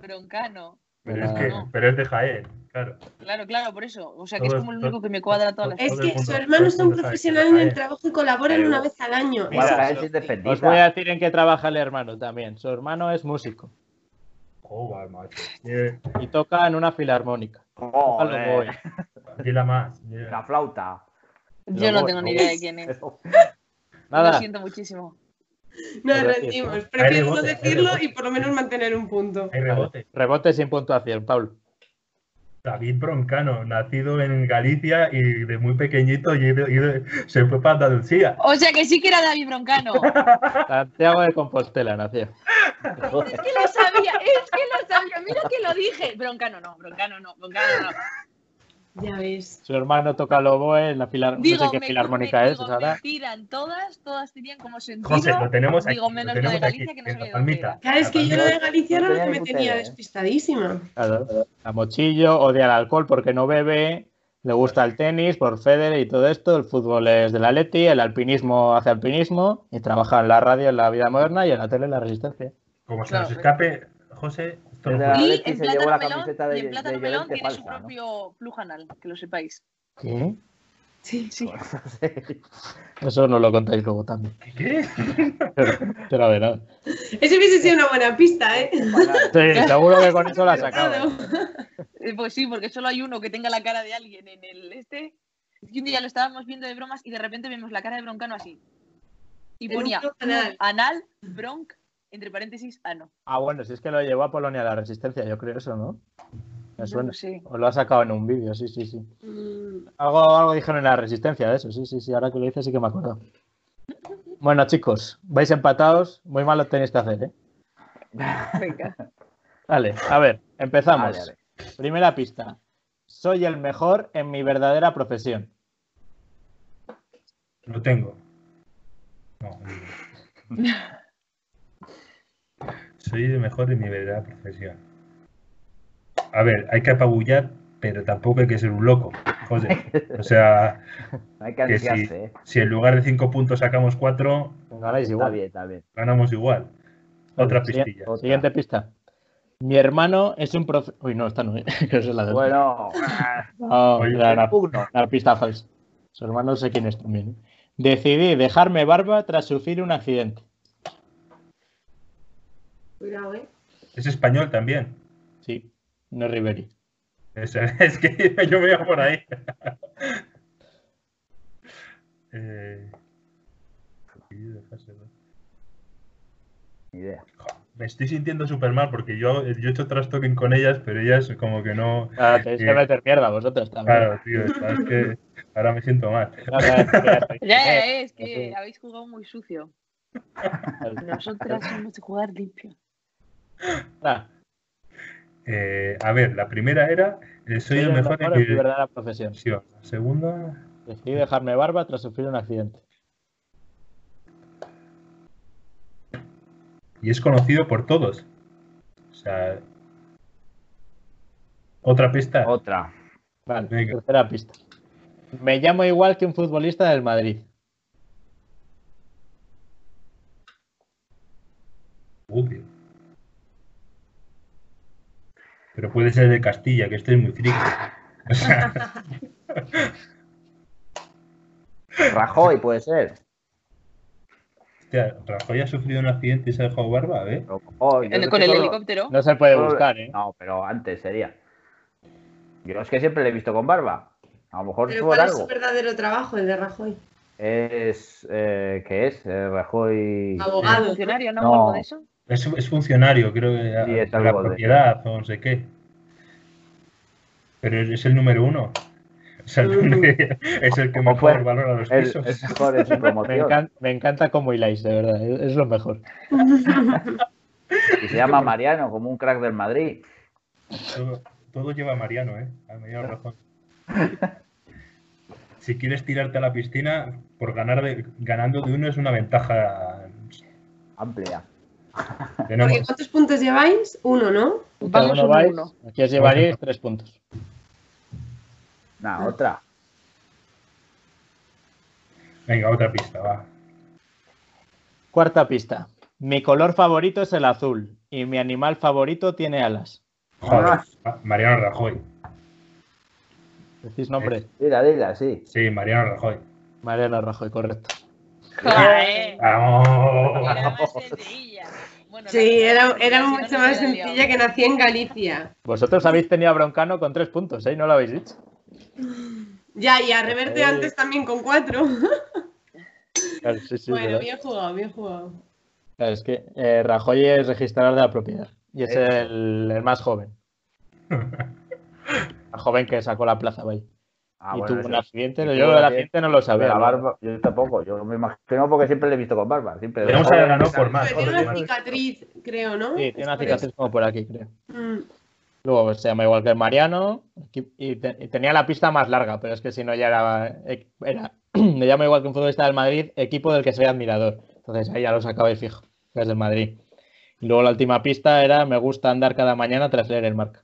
Broncano. Pero es, No, que, no. pero es de Jaén, claro. Claro, claro, por eso. O sea, que es como el único que me cuadra todas las Es que su hermano es un profesional es en el trabajo y colaboran una vez al año. Os voy a decir en qué trabaja el hermano también. Su hermano es músico Joder, macho. Eh, y toca en una filarmónica. Joder. Dila más. La flauta. Yo no tengo ni idea de quién es. Lo siento muchísimo. Nos rendimos. Prefiero no decirlo rebote. y por lo menos mantener un punto. Hay rebote. rebote sin puntuación, Pablo. David Broncano, nacido en Galicia y de muy pequeñito y de- y de- se fue para Andalucía. O sea que sí que era David Broncano. Santiago de Compostela nació. Es que lo sabía, es que lo sabía. Mira que lo dije. Broncano no, Broncano no, Broncano no. Ya ves. Su hermano toca el oboe en la. Digo, no sé qué filarmónica es digo, ahora. tiran todas, todas tenían como sentido. José, lo tenemos aquí. Digo, lo menos lo de tenemos Galicia aquí, que no la palmita. Claro, es que yo lo de Galicia No era lo que tenía me tenía despistadísima. Claro. A Mochillo odia el alcohol porque no bebe, le gusta el tenis por Federer y todo esto, el fútbol es del Atleti, el alpinismo hace alpinismo y trabaja en la radio en la vida moderna y en la tele en la resistencia. Como se Claro. nos escape, José, no Y en Plátano Melón, y en Plátano tiene su falsa, ¿no? propio flujanal, que lo sepáis. ¿Qué? Sí. Sí. Eso nos lo contáis luego también. ¿Qué? Te la verás. Eso hubiese sido una buena pista, ¿eh? Sí, seguro que con eso la sacaba. Eh, Pues sí, porque solo hay uno que tenga la cara de alguien en el este. Es que un día lo estábamos viendo de bromas y de repente vemos la cara de Broncano así. Y ponía anal, bronc, entre paréntesis, ano. Ah, bueno, si es que lo llevó a Polonia la resistencia, yo creo eso, ¿no? Me suena. sé. O lo ha sacado en un vídeo, sí, sí, sí. Mm, Algo, algo dijeron en la resistencia de eso, sí, sí, sí. Ahora que lo dices sí que me acuerdo. Bueno, chicos, vais empatados. Muy mal lo tenéis que hacer, ¿eh? Venga. Vale, a ver, empezamos. Vale, Primera pista. Soy el mejor en mi verdadera profesión. Lo tengo. No, no. Soy el mejor en mi verdadera profesión. A ver, hay que apabullar, pero tampoco hay que ser un loco, José. O sea, Hay que que si, ¿eh? si en lugar de cinco puntos sacamos cuatro, Ganáis Está igual. bien, está bien. ganamos igual. Otra pistilla. Otra. Siguiente pista. Mi hermano es un profe... Uy, no, esta no, ¿eh? es la de... Bueno, No, Oye, una pista falsa. Su hermano no sé quién es también. ¿eh? Decidí dejarme barba tras sufrir un accidente. Cuidado, ¿eh? Es español también. Sí, no es Riveri. Es, es que yo me iba por ahí. Eh, ni idea. me estoy sintiendo súper mal porque yo, yo he hecho trastoking con ellas, pero ellas como que no. Ah, tenéis que Sí. meter mierda vosotros también. Claro, tío, es que ahora me siento mal. No, no, ya es que habéis jugado muy sucio. Nosotras somos de jugar limpio. Ah, Eh, a ver, la primera era eh, soy el mejor en en mi mi verdadera profesión. profesión. La segunda, Decidí dejarme barba tras sufrir un accidente. y es conocido por todos. O sea, otra pista. Otra. Vale, Venga. tercera pista. Me llamo igual que un futbolista del Madrid. Obvio. Pero puede ser de Castilla, que estoy muy friki. O sea, Rajoy puede ser. hostia, Rajoy ha sufrido un accidente y se ha dejado barba, ¿eh? Oh, es con el solo- helicóptero. No se puede buscar, ¿eh? No, pero antes sería. Yo es que siempre le he visto con barba. A lo mejor Pero ¿cuál es algo. su verdadero trabajo, el de Rajoy? Es. Eh, ¿Qué es? Eh, Rajoy. Abogado. funcionario, ¿no? No. Algo de eso. Es, es funcionario, creo que Sí, de es la algo de- propiedad o no sé qué. Pero es el número uno. O sea, es el que mejor fue valora los El, pisos. es mejor en su Me, promoción. encan- me encanta cómo hiláis, de verdad. Es, es lo mejor. Y se llama Mariano, como un crack del Madrid. Todo, todo lleva a Mariano, ¿eh? A Mariano Rajoy. Si quieres tirarte a la piscina, por ganar de, ganando de uno es una ventaja. Amplia. Porque Tenemos, ¿Cuántos puntos lleváis? Uno, ¿no? Vamos uno uno, vais, uno. Aquí os llevaréis tres puntos. Nah, otra. venga, otra pista, va. Cuarta pista. Mi color favorito es el azul y mi animal favorito tiene alas. Joder, Mariano Rajoy. Decís nombre. Dila, dila, sí. Sí, Mariano Rajoy. Mariano Rajoy, correcto. Joder, ¡Vamos! Bueno, Sí, la- era, era mucho no más liado. sencilla que nací en Galicia. Vosotros habéis tenido a Broncano con tres puntos, ¿eh? No lo habéis dicho. Ya, y a Reverte Eh. antes también con cuatro. Claro, sí, sí, bueno, ¿verdad? bien jugado, bien jugado. Claro, es que eh, Rajoy es registrador de la propiedad y es Eso. el, el más joven. joven que sacó la plaza ahí. Ah, y bueno, tuvo un accidente. Yo tuvo del accidente no lo sabía. Yo tampoco, yo me imagino porque siempre le he visto con barba. Siempre Podemos haber ganado por más. Pero tiene una cicatriz, creo, ¿no? Sí, tiene una cicatriz como por aquí, creo. Mm. Luego se llama igual que el Mariano y, te- y tenía la pista más larga, pero es que si no ya era, e- era me llama igual que un futbolista del Madrid, equipo del que soy admirador. Entonces ahí ya lo sacabais fijo, que es del Madrid. Y luego la última pista era me gusta andar cada mañana tras leer el marca.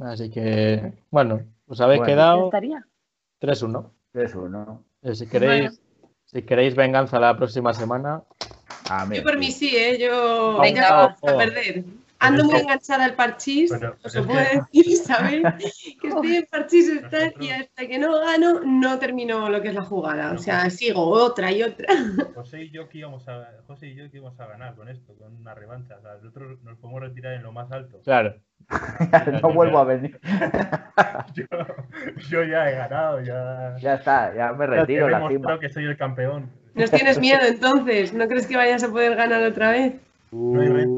Así que, bueno, os habéis Bueno. Quedado estaría. 3-1. Es uno. Eh, Si queréis, si queréis venganza la próxima semana, Ah, mira, Yo por mí sí. ¿eh? Yo Venga, ya va. a perder. Ando muy enganchada al parchís, Pero- os pero lo puedo que- decir, ¿sabes? Que estoy en parchís y hasta que no gano, no termino lo que es la jugada. O sea, sigo otra y otra. José y yo que íbamos a, José y yo que íbamos a ganar con esto, con una revancha. O sea, nosotros nos podemos retirar en lo más alto. claro. no vuelvo a venir. Yo, yo ya he ganado, ya. Ya está, ya me He retiro la demostrado cima. que soy el campeón. ¿Nos tienes miedo entonces? ¿No crees que vayas a poder ganar otra vez? No hay reto,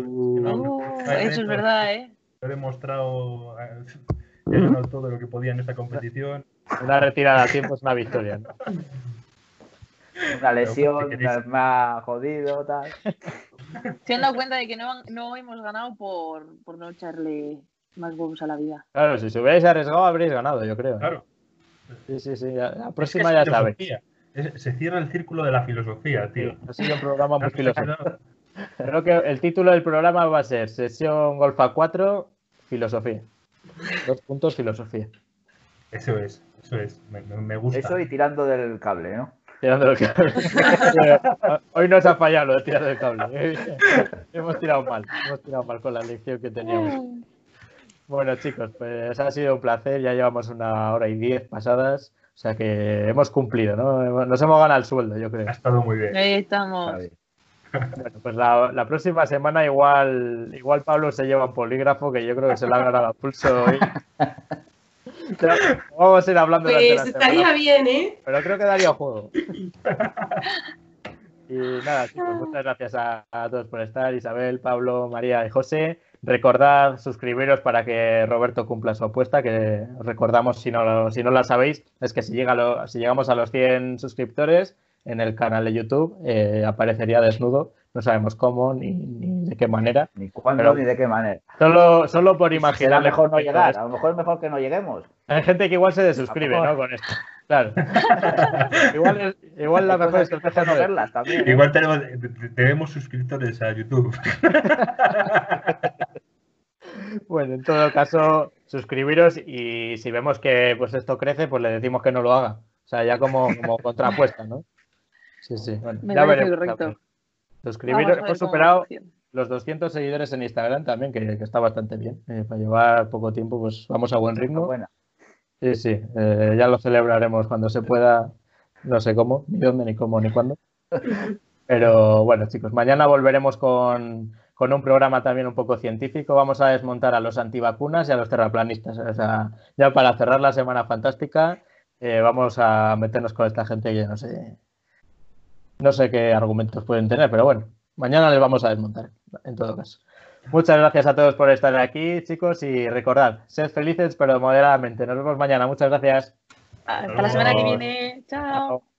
eso es verdad, ¿eh? He demostrado. eh, He todo lo que podía en esta competición. Una retirada a tiempo es una victoria. ¿no? Una lesión, ¿qué queréis? me ha jodido, tal. Se han dado cuenta de que no, no hemos ganado por, por no echarle más huevos a la vida. Claro, si se hubierais arriesgado habréis ganado, yo creo. Claro. Sí, sí, sí. La Es próxima que ya sabéis. se cierra el círculo de la filosofía, tío. Ha sido un programa muy filosófico. Creo que el título del programa va a ser Sesión Golfa 4, Filosofía. Dos puntos, filosofía. Eso es, eso es. Me, me- gusta. Eso y tirando del cable, ¿no? Tirando el cable. Hoy nos ha fallado lo de tirar el cable. hemos tirado mal. Hemos tirado mal con la lección que teníamos. Bueno, chicos, pues ha sido un placer. Ya llevamos una hora y diez pasadas. O sea que hemos cumplido, ¿no? Nos hemos ganado el sueldo, yo creo. Ha estado muy bien. Ahí estamos. Está bien. Bueno, pues la, la próxima semana igual, igual Pablo se lleva un polígrafo que yo creo que se lo ha ganado a pulso hoy. Pero Vamos a ir hablando Pues la estaría semana, bien, ¿eh? pero creo que daría juego. Y nada, chicos, muchas gracias a, a todos por estar, Isabel, Pablo, María y José. Recordad suscribiros para que Roberto cumpla su apuesta, que os recordamos si no, lo- si no la sabéis, es que si, llega lo- si llegamos a los 100 suscriptores en el canal de YouTube, eh, aparecería desnudo. No sabemos cómo ni, ni de qué manera. Ni cuándo ni de qué manera. Solo, solo por imaginar. mejor no llegar, a lo mejor es mejor que no lleguemos. Hay gente que igual se desuscribe, A lo ¿no? Con esto. Claro. igual, es- igual la mejor cosas es que que es mejor no verlas también. ¿eh? Igual tenemos, tenemos suscriptores a YouTube. Bueno, en todo caso, suscribiros y si vemos que pues esto crece, pues le decimos que no lo haga. O sea, ya como, como contrapuesta, ¿no? Sí, sí. Bueno, Me ya veremos. correcto. Suscribiros, hemos superado los 200 seguidores en Instagram también, que, que está bastante bien. Eh, para llevar poco tiempo, pues vamos a buen ritmo. Buena. Sí, sí. eh, ya lo celebraremos cuando se pueda. No sé cómo, ni dónde, ni cómo, ni cuándo. Pero bueno, chicos, mañana volveremos con, con un programa también un poco científico. Vamos a desmontar a los antivacunas y a los terraplanistas. O sea, ya para cerrar la semana fantástica, eh, vamos a meternos con esta gente que no sé, no sé qué argumentos pueden tener, pero bueno, mañana les vamos a desmontar, en todo caso. Muchas gracias a todos por estar aquí, chicos, y recordad, sed felices pero moderadamente. Nos vemos mañana. Muchas gracias. Hasta la semana que viene. Chao. Chao.